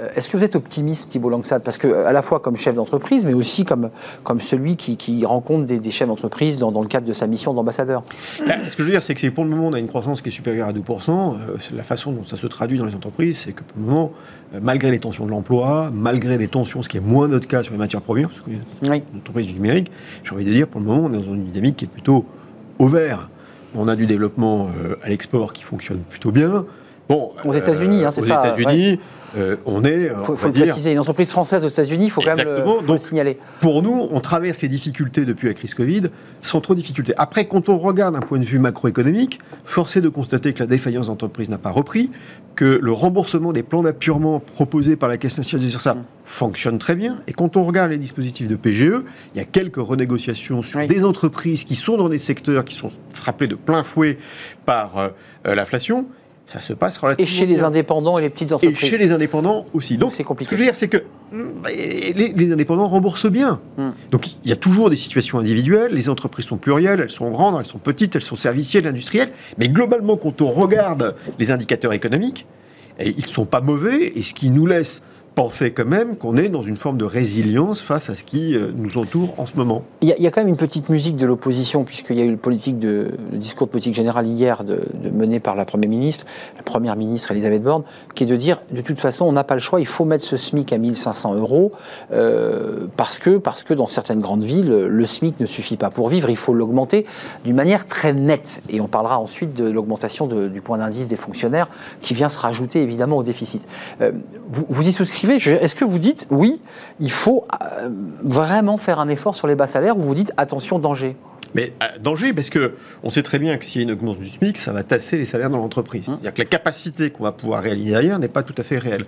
Euh, Est-ce que vous êtes optimiste, Thibault Langsat? Parce que, à la fois comme chef d'entreprise, mais aussi comme, comme celui qui, qui rencontre des, des chefs d'entreprise dans, dans le cadre de sa mission d'ambassadeur. Ben, ce que je veux dire, c'est que pour le moment, on a une croissance qui est supérieure à 2%. Euh, la façon dont ça se traduit dans les entreprises, c'est que pour le moment, euh, malgré les tensions de l'emploi, malgré des tensions, ce qui est moins notre cas sur les matières premières, parce que Oui. une entreprise du numérique, j'ai envie de dire, pour le moment, on est dans une dynamique qui est plutôt au vert. On a du développement euh, à l'export qui fonctionne plutôt bien. Bon, Aux États-Unis, hein, c'est aux ça, États-Unis, euh, on est, euh, Il faut, le dire, préciser, une entreprise française aux États-Unis, il faut quand même le, Donc, signaler. pour nous, on traverse les difficultés depuis la crise Covid sans trop de difficultés. Après, quand on regarde un point de vue macroéconomique, force est de constater que la défaillance d'entreprise n'a pas repris, que le remboursement des plans d'appurement proposés par la Caisse nationale des ça fonctionne très bien. Et quand on regarde les dispositifs de PGE, il y a quelques renégociations sur Oui. des entreprises qui sont dans des secteurs qui sont frappés de plein fouet par euh, l'inflation. Ça se passe Et relativement chez les indépendants et les petites Et entreprises. chez les indépendants aussi. Donc, c'est compliqué. ce que je veux dire, c'est que mm, bah, les, les indépendants remboursent bien. Hmm. Donc, il y a toujours des situations individuelles. Les entreprises sont plurielles, elles sont grandes, elles sont petites, elles sont servicielles, industrielles. Mais globalement, quand on regarde les indicateurs économiques, ils ne sont pas mauvais. Et ce qui nous laisse penser quand même qu'on est dans une forme de résilience face à ce qui euh, nous entoure en ce moment. Il y, a, quand même une petite musique de l'opposition, puisqu'il y a eu le, discours de politique générale hier de, mené par la Première ministre, la Première ministre Elisabeth Borne, qui est de dire, de toute façon, on n'a pas le choix, il faut mettre ce SMIC à 1500 euros, euh, parce, que, parce que dans certaines grandes villes, le SMIC ne suffit pas pour vivre, il faut l'augmenter d'une manière très nette. Et on parlera ensuite de l'augmentation du point d'indice des fonctionnaires, qui vient se rajouter évidemment au déficit. Euh, vous, vous y souscrivez Est-ce que vous dites, oui, il faut euh, vraiment faire un effort sur les bas salaires, ou vous dites, attention, danger? Mais euh, danger, parce que on sait très bien que s'il y a une augmentation du SMIC, ça va tasser les salaires dans l'entreprise. Hum. C'est-à-dire que la capacité qu'on va pouvoir réaliser derrière n'est pas tout à fait réelle.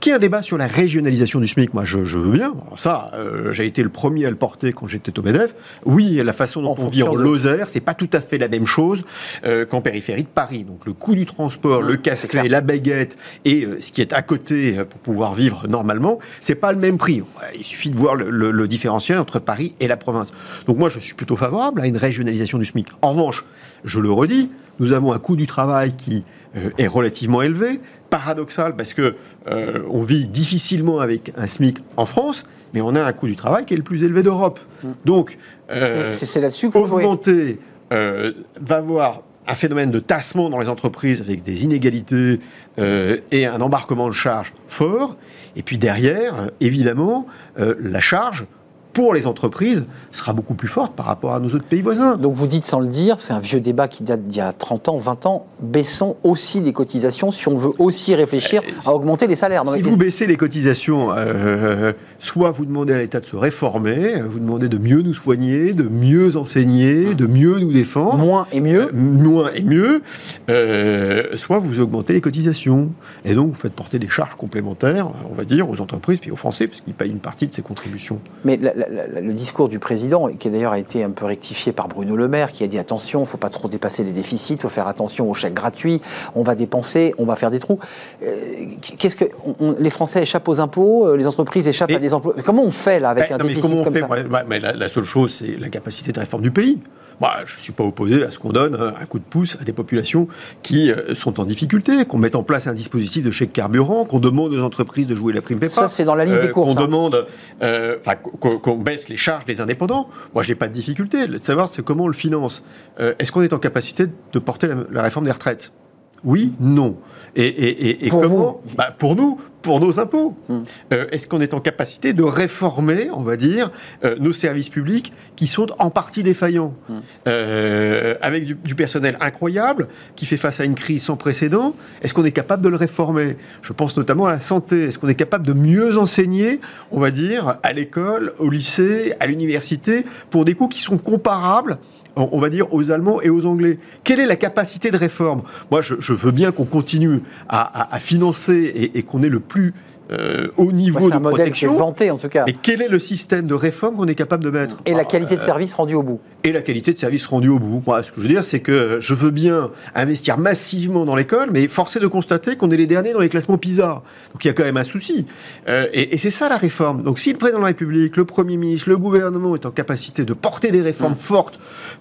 Qu'il y ait un débat sur la régionalisation du SMIC, moi je, je veux bien. Alors ça, euh, j'ai été le premier à le porter quand j'étais au MEDEF. Oui, la façon dont En on vit en de- Lozère, c'est pas tout à fait la même chose euh, qu'en périphérie de Paris. Donc le coût du transport, le Hum, c'est café, la baguette et ce qui est à côté pour pouvoir vivre normalement, c'est pas le même prix. Il suffit de voir le, le- le différentiel entre Paris et la province. Donc moi, je suis plutôt favorable à une régionalisation du SMIC. En revanche, je le redis, nous avons un coût du travail qui euh, est relativement élevé, paradoxal parce que euh, on vit difficilement avec un SMIC en France, mais on a un coût du travail qui est le plus élevé d'Europe. Donc, euh, C'est- là-dessus jouer. augmenter va avoir un phénomène de tassement dans les entreprises avec des inégalités euh, et un embarquement de charges fort. Et puis derrière, évidemment, euh, la charge pour les entreprises sera beaucoup plus forte par rapport à nos autres pays voisins. Donc vous dites sans le dire, c'est un vieux débat qui date d'il y a 30 ans, 20 ans, baissons aussi les cotisations si on veut aussi réfléchir Euh, à augmenter les salaires. Si vous baissez les cotisations, euh, soit vous demandez à l'État de se réformer, vous demandez de mieux nous soigner, de mieux enseigner, de mieux nous défendre. moins et mieux. Euh, moins et mieux, soit vous augmentez les cotisations. Et donc, vous faites porter des charges complémentaires, on va dire, aux entreprises puis aux Français, parce qu'ils payent une partie de ces contributions. Mais la- la- la- le discours du président, qui d'ailleurs a été un peu rectifié par Bruno Le Maire, qui a dit attention, il ne faut pas trop dépasser les déficits, il faut faire attention aux chèques gratuits, on va dépenser, on va faire des trous. Euh, Qu'est-ce que on- les Français échappent aux impôts, euh, les entreprises échappent Et- à des emplois? Comment on fait là avec Ben, un non, mais déficit comment on comme fait? ça? Ouais, ouais, mais la, la seule chose, c'est la capacité de réforme du pays. Moi, je ne suis pas opposé à ce qu'on donne euh, un coup de pouce à des populations qui euh, sont en difficulté, qu'on mette en place un dispositif de chèque carburant, qu'on demande aux entreprises de jouer la prime PEPA. Ça, c'est dans la liste Euh, des courses. Qu'on hein. demande, euh, qu'on baisse les charges des indépendants. Moi, j'ai pas de difficulté. De savoir c'est comment on le finance. Euh, Est-ce qu'on est en capacité de porter la, la réforme des retraites? Oui, non. Et, et- et- et Pour comment Bah, Pour nous, pour nos impôts. Hmm. Euh, Est-ce qu'on est en capacité de réformer, on va dire, euh, nos services publics qui sont en partie défaillants, Hmm. Euh, avec du, du personnel incroyable qui fait face à une crise sans précédent Est-ce qu'on est capable de le réformer? Je pense notamment à la santé. Est-ce qu'on est capable de mieux enseigner, on va dire, à l'école, au lycée, à l'université, pour des coûts qui sont comparables on va dire aux Allemands et aux Anglais. Quelle est la capacité de réforme? Moi, je, je veux bien qu'on continue à, à- à financer et, et qu'on ait le plus euh, haut niveau Ouais, c'est de un modèle qui est protection. vanté en tout cas. Mais quel est le système de réforme qu'on est capable de mettre? Et la Ah, qualité de euh, service rendue au bout. Et la qualité de service rendu au bout. Moi, ce que je veux dire, c'est que je veux bien investir massivement dans l'école, mais force est de constater qu'on est les derniers dans les classements PISA. Donc il y a quand même un souci. Euh, et et c'est ça la réforme. Donc si le président de la République, le Premier ministre, le gouvernement est en capacité de porter des réformes fortes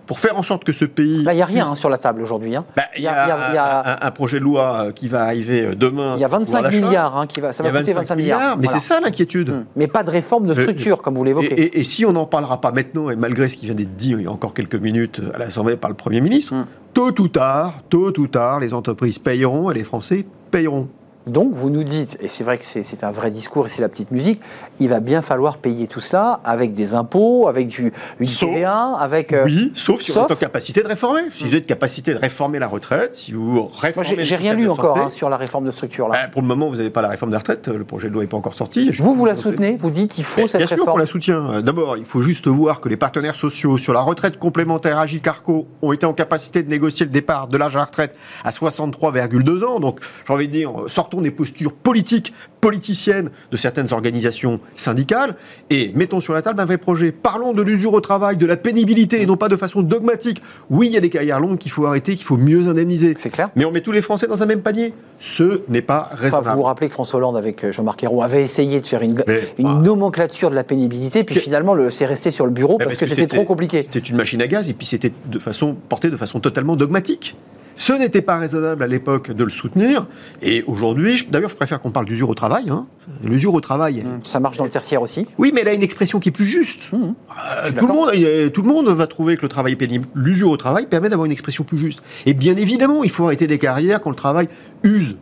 pour faire en sorte que ce pays... Mmh. Là, il n'y a rien puisse- hein, sur la table aujourd'hui. hein. Bah, il y a, y y un, projet de loi euh, qui va arriver euh, demain. Il y a sur le 25 pouvoir d'achat. milliards hein, qui va, ça va coûter 25 milliards. Mais Voilà. c'est ça l'inquiétude. Hum. Mais pas de réforme de Euh, structure, comme vous l'évoquez. et- et si on n'en parlera pas maintenant, et malgré ce qui vient d'être dit a encore quelques minutes à l'Assemblée par le Premier ministre, Mm. tôt ou tard, tôt ou tard, les entreprises payeront et les Français payeront. Donc, vous nous dites, et c'est vrai que c'est un vrai discours et c'est la petite musique, il va bien falloir payer tout cela avec des impôts, avec du, une Sauf- TVA, avec. euh, oui, sauf si sauf- est en capacité de réformer. Si vous êtes en capacité de réformer la retraite, si vous Moi, réformez le j'ai rien lu de encore hein, sur la réforme de structure là. ben, pour le moment, vous n'avez pas la réforme des retraites. Le projet de loi n'est pas encore sorti. Vous, vous la soutenez Vous dites qu'il faut Mais cette Bien sûr qu'on réforme la soutient. D'abord, il faut juste voir que les partenaires sociaux sur la retraite complémentaire Agile-Carco ont été en capacité de négocier le départ de l'âge à la retraite à 63,2 ans. Donc, j'ai envie de dire, euh, sortons des postures politiques, politiciennes de certaines organisations syndicales et mettons sur la table un vrai projet. Parlons de l'usure au travail, de la pénibilité et non pas de façon dogmatique. Oui, il y a des carrières longues qu'il faut arrêter, qu'il faut mieux indemniser. C'est clair Mais on met tous les Français dans un même panier. Ce n'est pas Enfin, raisonnable. vous vous rappelez que François Hollande, avec euh, Jean-Marc Ayrault, avait essayé de faire une, Mais, une ah. nomenclature de la pénibilité, puis Que- finalement, le- c'est resté sur le bureau Mais parce que c'était trop compliqué. C'était une machine à gaz et puis c'était de façon porté de façon totalement dogmatique. Ce n'était pas raisonnable à l'époque de le soutenir. Et aujourd'hui, d'ailleurs, je préfère qu'on parle d'usure au travail. hein. L'usure au travail. Hum, Ça marche dans le tertiaire aussi. Oui, mais elle a une expression qui est plus juste. Hum, Euh, suis tout, le d'accord. monde, euh, tout le monde va trouver que le travail est pénible. L'usure au travail permet d'avoir une expression plus juste. Et bien évidemment, il faut arrêter des carrières quand le travail use.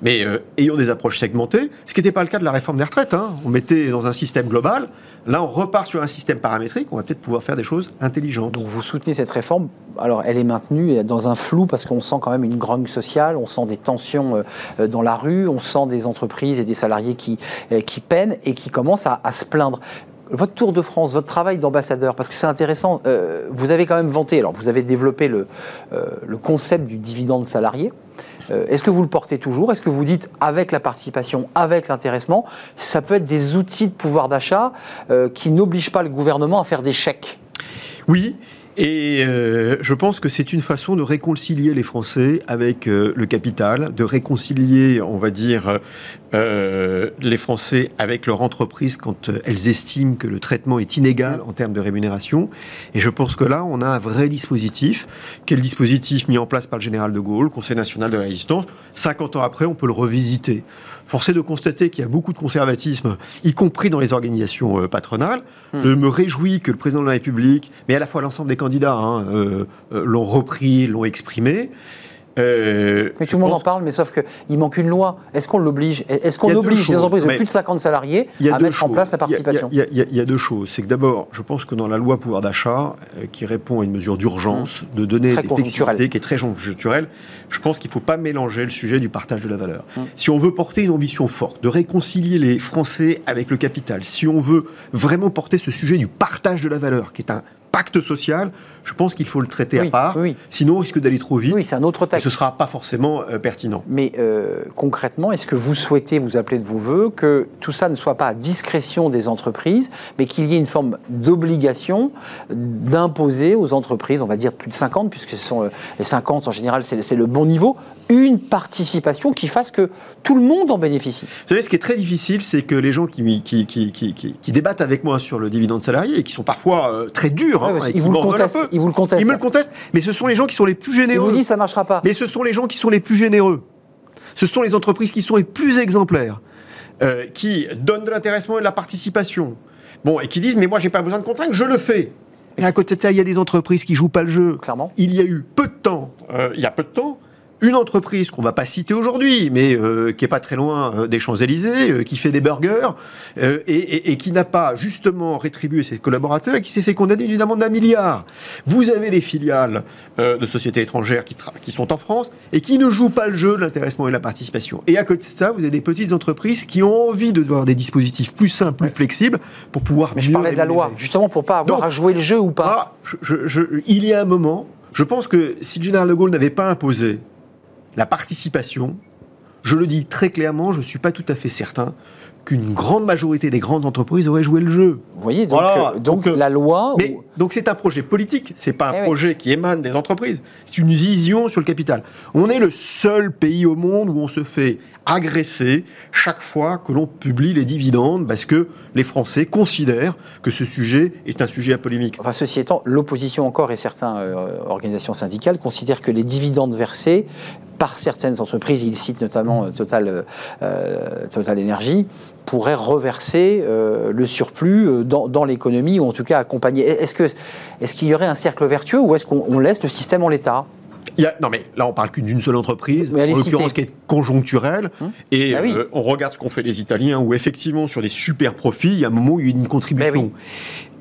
Mais euh, ayons des approches segmentées, ce qui n'était pas le cas de la réforme des retraites. hein. On mettait dans un système global. Là, on repart sur un système paramétrique. On va peut-être pouvoir faire des choses intelligentes. Donc vous soutenez cette réforme. Alors elle est maintenue dans un flou parce qu'on sent quand même une grogne sociale, on sent des tensions euh, euh, dans la rue, on sent des entreprises et des salariés qui, euh, qui peinent et qui commencent à, se plaindre. votre tour de France, votre travail d'ambassadeur, parce que c'est intéressant, vous avez quand même vanté, alors vous avez développé le, le concept du dividende salarié. Euh, Est-ce que vous le portez toujours? Est-ce que vous dites avec la participation, avec l'intéressement, ça peut être des outils de pouvoir d'achat euh, qui n'obligent pas le gouvernement à faire des chèques? Oui, et euh, je pense que c'est une façon de réconcilier les Français avec euh, le capital, de réconcilier, on va dire, euh, les Français avec leur entreprise quand euh, elles estiment que le traitement est inégal en termes de rémunération. Et je pense que là, on a un vrai dispositif, qui est le dispositif mis en place par le général de Gaulle, Conseil national de la résistance. 50 ans après, on peut le revisiter. Force est de constater qu'il y a beaucoup de conservatisme, y compris dans les organisations euh, patronales. Je me réjouis que le président de la République, mais à la fois l'ensemble des candidats, hein, euh, euh, l'ont repris, l'ont exprimé. Euh, Mais tout le monde pense en parle, mais sauf qu'il manque une loi. Est-ce qu'on l'oblige? Est-ce qu'on oblige les entreprises de plus de 50 salariés à mettre en place la participation? Il y, a- y y deux choses. C'est que d'abord, je pense que dans la loi pouvoir d'achat, euh, qui répond à une mesure d'urgence, de donner Mmh. Très des flexibilités, qui est très conjoncturelle, je pense qu'il ne faut pas mélanger le sujet du partage de la valeur. Mmh. Si on veut porter une ambition forte, de réconcilier les Français avec le capital, si on veut vraiment porter ce sujet du partage de la valeur, qui est un pacte social, je pense qu'il faut le traiter Oui, à part. oui. Sinon, on risque d'aller trop vite. Oui, c'est un autre et texte. ce ne sera pas forcément euh, pertinent. Mais euh, concrètement, est-ce que vous souhaitez vous appeler de vos voeux que tout ça ne soit pas à discrétion des entreprises, mais qu'il y ait une forme d'obligation d'imposer aux entreprises, on va dire plus de 50, puisque ce sont euh, les 50 en général, c'est le bon niveau, une participation qui fasse que tout le monde en bénéficie? Vous savez, ce qui est très difficile, c'est que les gens qui, qui, qui, qui, qui- qui débattent avec moi sur le dividende salarié, et qui sont parfois euh, très durs, hein, Ouais, et qui vous le contestent. Ils vous le contestent. ils me le contestent, mais ce sont les gens qui sont les plus Ils généreux. vous disent ça marchera pas. Mais ce sont les gens qui sont les plus généreux. Ce sont les entreprises qui sont les plus exemplaires, euh, qui donnent de l'intéressement et de la participation. Bon, et qui disent, mais moi, j'ai pas besoin de contraintes, je le fais. Et à côté de ça, il y a des entreprises qui jouent pas le jeu. Clairement. Il y a eu peu de temps, euh, il y a peu de temps, une entreprise qu'on va pas citer aujourd'hui, mais euh, qui est pas très loin euh, des Champs-Élysées, euh, qui fait des burgers euh, et, et- et qui n'a pas justement rétribué ses collaborateurs et qui s'est fait condamner d'une amende d'un milliard. Vous avez des filiales de sociétés étrangères qui, sont en France et qui ne jouent pas le jeu de l'intéressement et de la participation. Et à côté de ça, vous avez des petites entreprises qui ont envie de voir des dispositifs plus simples, plus flexibles pour pouvoir Mais je mieux parlais de la loi, justement pour pas avoir Donc- à jouer le jeu ou pas. Ah, je- je- je- il y a un moment, je pense que si le général de Gaulle n'avait pas imposé la participation, je le dis très clairement, je ne suis pas tout à fait certain qu'une grande majorité des grandes entreprises auraient joué le jeu. Vous voyez, donc, Voilà, euh, donc, donc, euh, la loi. Mais ou- donc c'est un projet politique, c'est pas un Eh oui. projet qui émane des entreprises, c'est une vision sur le capital. On est le seul pays au monde où on se fait agresser chaque fois que l'on publie les dividendes parce que les Français considèrent que ce sujet est un sujet à polémique. Enfin, ceci étant, l'opposition encore et certaines euh, organisations syndicales considèrent que les dividendes versés par certaines entreprises, ils citent notamment euh, Total, euh, Total Energy, pourraient reverser euh, le surplus euh, dans, dans l'économie ou en tout cas accompagner. Est-ce qu'il y aurait un cercle vertueux ou est-ce qu'on on laisse le système en l'état? A- non mais là on parle qu'une d'une seule entreprise, en l'occurrence qui est conjoncturelle, Hum. et Bah oui. euh, on regarde ce qu'ont fait les Italiens, où effectivement sur des super profits, il y a un moment où il y a une contribution. Mais oui.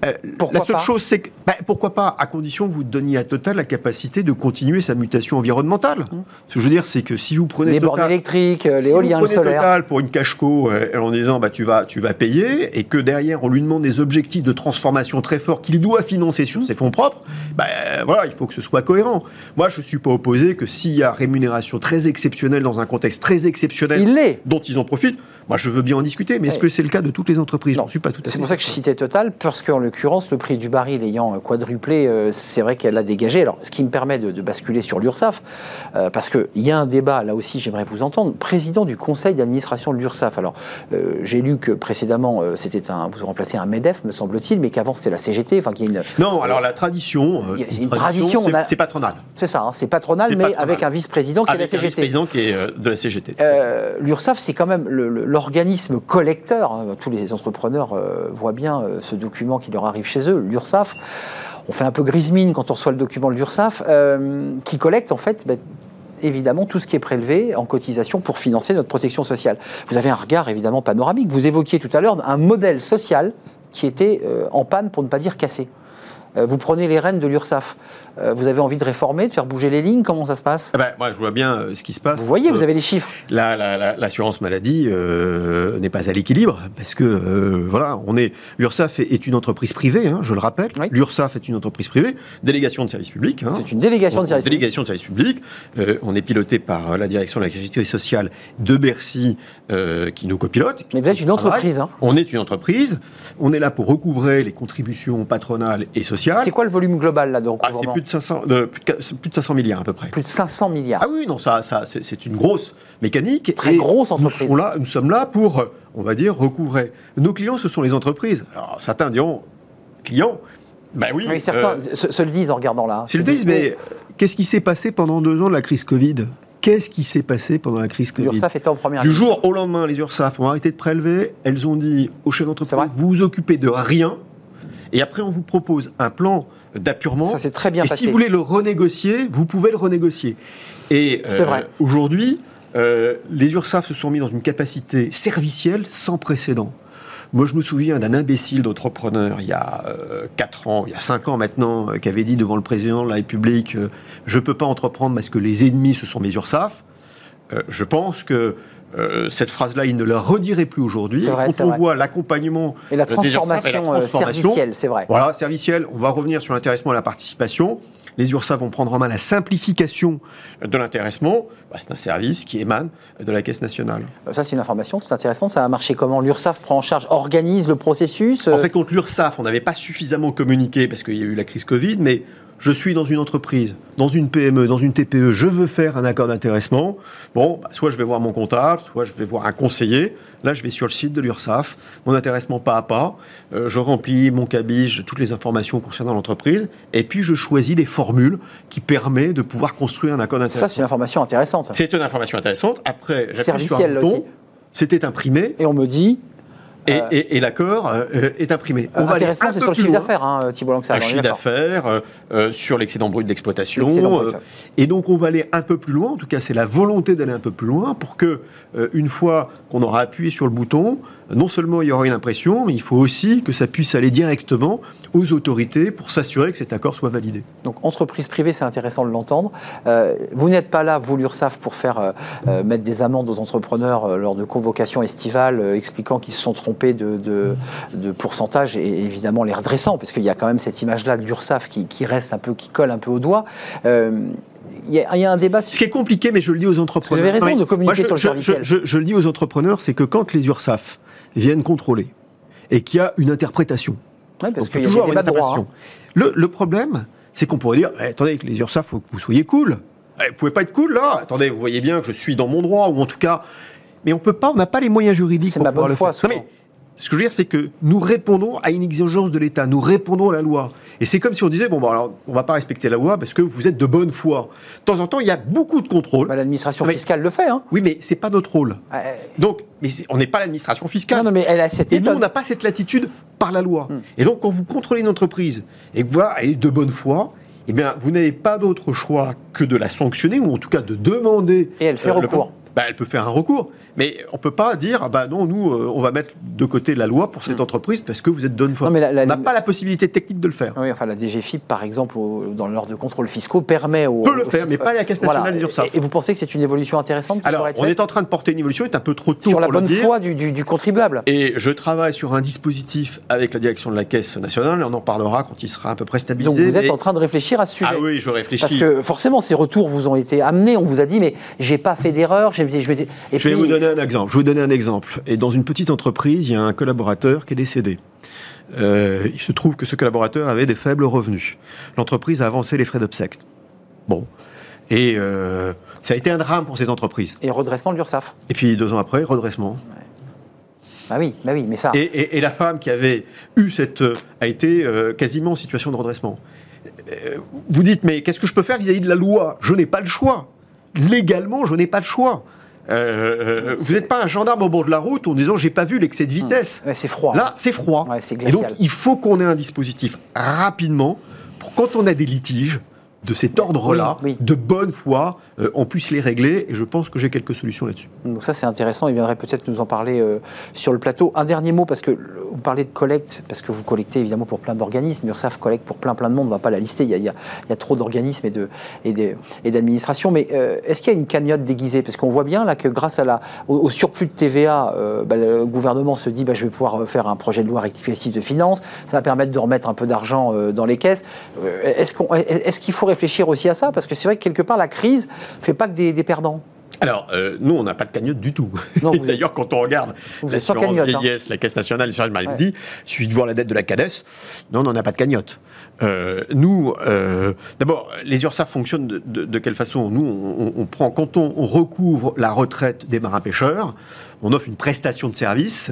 Euh, Pourquoi la seule pas chose, c'est que bah, pourquoi pas, à condition que vous donniez à Total la capacité de continuer sa mutation environnementale. Ce que je veux dire, c'est que si vous prenez. Les bornes Total, électriques, euh, si vous l'éolien, le prenez solaire. Total pour une cache-co euh, en disant bah, tu, vas, tu vas payer et que derrière on lui demande des objectifs de transformation très forts qu'il doit financer sur ses fonds propres, bah, voilà, il faut que ce soit cohérent. Moi je ne suis pas opposé que s'il y a rémunération très exceptionnelle dans un contexte très exceptionnel Il l'est. dont ils en profitent, moi je veux bien en discuter, mais est-ce que c'est le cas de toutes les entreprises? Je Non. ne suis pas tout à fait C'est pour ça que je citais Total, parce qu'en l'occurrence, le prix du baril ayant quadruplé, euh, c'est vrai qu'elle a dégagé. Alors, ce qui me permet de, de basculer sur l'URSSAF, euh, parce qu'il y a un débat, là aussi, j'aimerais vous entendre, président du conseil d'administration de l'URSSAF. Alors, euh, j'ai lu que précédemment, euh, c'était un, vous remplacez un MEDEF, me semble-t-il, mais qu'avant, c'était la CGT, enfin, qu'il y a une. Non, alors la tradition, euh, Il y a une tradition, c'est on a- c'est patronal. C'est ça, hein, c'est patronal, mais patronal. avec un vice-président qui est la Avec un CGT. vice-président qui est euh, de la CGT. Euh, L'URSSAF, c'est quand même le- le- l'organisme collecteur. hein. Tous les entrepreneurs euh, voient bien euh, ce document qui leur arrive chez eux, l'URSSAF. On fait un peu grise mine quand on reçoit le document de l'URSSAF, euh, qui collecte en fait. ben, évidemment tout ce qui est prélevé en cotisation pour financer notre protection sociale. Vous avez un regard évidemment panoramique. Vous évoquiez tout à l'heure un modèle social qui était en panne, pour ne pas dire cassé. Euh, vous prenez les rênes de l'URSSAF. Euh, vous avez envie de réformer, de faire bouger les lignes Comment ça se passe? Ah ben, Moi, je vois bien euh, ce qui se passe. Vous voyez, vous avez les chiffres. la- la- la- L'assurance maladie euh, n'est pas à l'équilibre parce que euh, voilà, on est l'URSSAF est, une entreprise privée, hein, je le rappelle. Oui. L'URSSAF est une entreprise privée, délégation de service public. hein. C'est une délégation de service public. délégation de service public. Euh, on est piloté par la direction de la sécurité sociale de Bercy euh, qui nous copilote. Mais vous êtes une entreprise. hein. On est une entreprise. On est là pour recouvrer les contributions patronales et sociales. C'est quoi le volume global là de Ah, recouvrement c'est plus de 500, de, plus de qua- c'est plus de 500 milliards à peu près. Plus de 500 milliards. Ah oui, non, ça, ça c'est- une grosse mécanique. Très et grosse nous entreprise. sommes, là, nous sommes là pour, on va dire, recouvrer. Nos clients, ce sont les entreprises. Alors, certains diront, clients Ben oui. Oui, certains euh, se, se le disent en regardant là. S'ils le disent, mais qu'est-ce qui s'est passé pendant deux ans de la crise Covid? Qu'est-ce qui s'est passé pendant la crise Covid L'URSSAF était en première Du ligne. jour au lendemain, les URSAF ont arrêté de prélever. Elles ont dit aux chefs d'entreprise vous vous occupez de rien. Et après, on vous propose un plan d'appurement. Ça s'est très bien et passé. si vous voulez le renégocier, vous pouvez le renégocier. Et C'est vrai. aujourd'hui, euh, les URSAF se sont mis dans une capacité servicielle sans précédent. Moi, je me souviens d'un imbécile d'entrepreneur il y a 4 ans, il y a 5 ans maintenant, euh, qui avait dit devant le président de la République euh, Je ne peux pas entreprendre parce que les ennemis, ce sont mes URSAF. Euh, je pense que euh, cette phrase-là, il ne la redirait plus aujourd'hui. Quand on vrai. voit l'accompagnement Et la euh, transformation, euh, transformation, servicielle, c'est vrai. voilà, serviciel, on va revenir sur l'intéressement et la participation. Les URSAF vont prendre en main la simplification de l'intéressement. Bah, c'est un service qui émane de la Caisse nationale. Euh, Ça, c'est une information, c'est intéressant. Ça a marché comment L'URSSAF prend en charge, organise le processus. En euh, fait, contre l'URSSAF, on n'avait pas suffisamment communiqué parce qu'il y a eu la crise Covid, mais je suis dans une entreprise, dans une PME, dans une TPE, je veux faire un accord d'intéressement. Bon, bah, soit je vais voir mon comptable, soit je vais voir un conseiller. Là, je vais sur le site de l'URSSAF, mon intéressement pas à pas. Euh, je remplis mon cabige, toutes les informations concernant l'entreprise, et puis je choisis les formules qui permettent de pouvoir construire un accord ça, d'intéressement. c'est une information intéressante. C'est une information intéressante. Après, j'appuie sur un bouton. C'était imprimé Et on me dit, et, Euh, et- et l'accord euh, est imprimé. euh, On va intéressant, c'est sur le chiffre d'affaires, hein, Thibault Langsard. est chiffre d'affaires euh, euh, sur l'excédent brut d'exploitation. euh, et donc on va aller un peu plus loin, en tout cas c'est la volonté d'aller un peu plus loin pour que, euh, une fois qu'on aura appuyé sur le bouton, non seulement il y aura une impression, mais il faut aussi que ça puisse aller directement aux autorités pour s'assurer que cet accord soit validé. Donc, entreprise privée, c'est intéressant de l'entendre. Euh, vous n'êtes pas là, vous, l'URSSAF, pour faire euh, euh, mettre des amendes aux entrepreneurs euh, lors de convocations estivales, expliquant qu'ils se sont trompés de, de, de pourcentage et évidemment les redressant, parce qu'il y a quand même cette image-là de l'URSSAF qui, qui reste un peu, qui colle un peu au doigt. Il y, a- il y a un débat. Ce qui est compliqué, mais je le dis aux entrepreneurs. Vous avez raison de communiquer moi, je- sur le je- je le dis aux entrepreneurs, c'est que quand les URSAF viennent contrôler et qu'il y a une interprétation, parce qu'il y a toujours des droit. hein. interprétation. Le, le problème, c'est qu'on pourrait dire Eh, attendez, les URSAF, faut que vous soyez cool. Eh, vous pouvez pas être cool là. Attendez, vous voyez bien que je suis dans mon droit, ou en tout cas. Mais on peut pas, on n'a pas les moyens juridiques pour ma pouvoir bonne le foi, faire. Non, souvent. mais ce que je veux dire, c'est que nous répondons à une exigence de l'État, nous répondons à la loi. Et c'est comme si on disait bon, bon alors, on va pas respecter la loi parce que vous êtes de bonne foi. De temps en temps, il y a beaucoup de contrôles. Bah, L'administration fiscale le fait. Hein. Oui, mais c'est pas notre rôle. Euh, Donc, mais on n'est pas l'administration fiscale. non, non, mais elle a cette Et nous, méthode. on n'a pas cette latitude par la loi. Hmm. Et donc, quand vous contrôlez une entreprise et que voilà, elle est de bonne foi, eh bien, vous n'avez pas d'autre choix que de la sanctionner ou en tout cas de demander. Et elle fait euh, le- recours. Bah, elle peut faire un recours, mais on peut pas dire ah bah non, nous, euh, on va mettre de côté la loi pour cette entreprise parce que vous êtes de bonne foi. Non, mais la- la- on n'a pas la possibilité technique de le faire. Oui, enfin, la DGFIP, par exemple, au- dans l'ordre de contrôle fiscaux, permet au. Peut le faire, mais pas la Caisse nationale des URSSAF. Et, et vous pensez que c'est une évolution intéressante qui Alors, être on est en train de porter une évolution, est un peu trop tôt sur la pour bonne foi du, du- du contribuable Et je travaille sur un dispositif avec la direction de la Caisse nationale, et on en parlera quand il sera un peu près stabilisé. Donc vous êtes mais- en train de réfléchir à ce sujet. Ah oui, je réfléchis. Parce que forcément, ces retours vous ont été amenés. On vous a dit, mais j'ai pas fait d'erreur. Je vais, vous donner un exemple. Je vais vous donner un exemple. Et dans une petite entreprise, il y a un collaborateur qui est décédé. Euh, il se trouve que ce collaborateur avait des faibles revenus. L'entreprise a avancé les frais d'obsèques. Bon. Et euh, ça a été un drame pour cette entreprise. Et redressement de l'URSSAF. Et puis deux ans après, redressement. Bah oui, bah oui, mais ça. Et, et- et la femme qui avait eu cette euh, a été euh, quasiment en situation de redressement. Vous dites mais qu'est-ce que je peux faire vis-à-vis de la loi? Je n'ai pas le choix. Légalement, je n'ai pas le choix. Euh, vous n'êtes pas un gendarme au bord de la route en disant j'ai pas vu l'excès de vitesse. Ouais, c'est froid. Là, c'est froid. Ouais, et donc, il faut qu'on ait un dispositif rapidement pour quand on a des litiges, de cet ordre-là, Oui, oui. de bonne foi, euh, on puisse les régler. Et je pense que j'ai quelques solutions là-dessus. Donc ça c'est intéressant, il viendrait peut-être nous en parler euh, sur le plateau. Un dernier mot, parce que vous parlez de collecte, parce que vous collectez évidemment pour plein d'organismes, URSAF collecte pour plein plein de monde, on ne va pas la lister, il y a, il y a- il y a trop d'organismes et d'administrations, mais euh, est-ce qu'il y a une cagnotte déguisée? Parce qu'on voit bien là que grâce à la, au, au surplus de TVA, bah, le gouvernement se dit bah, je vais pouvoir faire un projet de loi rectificatif de finances, ça va permettre de remettre un peu d'argent dans les caisses. Est-ce qu'il faut réfléchir aussi à ça Parce que c'est vrai que quelque part la crise fait pas que des, des perdants. Alors, euh, nous, on n'a pas de cagnotte du tout. *laughs* Vous- D'ailleurs, quand on regarde l'assurance cagnotte, hein. vieillesse, la Caisse nationale d'assurance maladie, il suffit de voir la dette de la CADES. Non, on n'en a pas de cagnotte. Euh, nous, euh, d'abord, les URSAF fonctionnent de, de- de quelle façon? Nous, on, prend, quand on, on recouvre la retraite des marins-pêcheurs, on offre une prestation de service.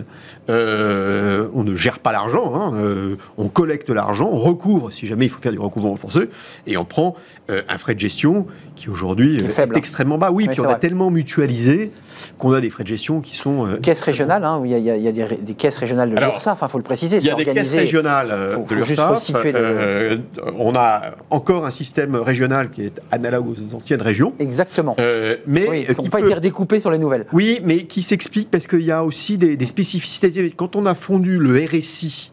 euh, on ne gère pas l'argent, hein, on collecte l'argent, on recouvre si jamais il faut faire du recouvrement forcé, et on prend un frais de gestion qui aujourd'hui est extrêmement bas. Oui, Oui, puis on a tellement mutualisé qu'on a des frais de gestion qui sont. caisses régionales, hein, où il y a, y y des, caisses régionales de Alors, l'URSSAF, il faut le préciser, Il y a des caisses régionales Faut- de faut Euh, on a encore un système régional qui est analogue aux anciennes régions, Exactement. euh, mais oui, qui n'ont pas peut- été redécoupées sur les nouvelles. Oui, mais qui s'explique parce qu'il y a aussi des, des spécificités. Quand on a fondu le RSI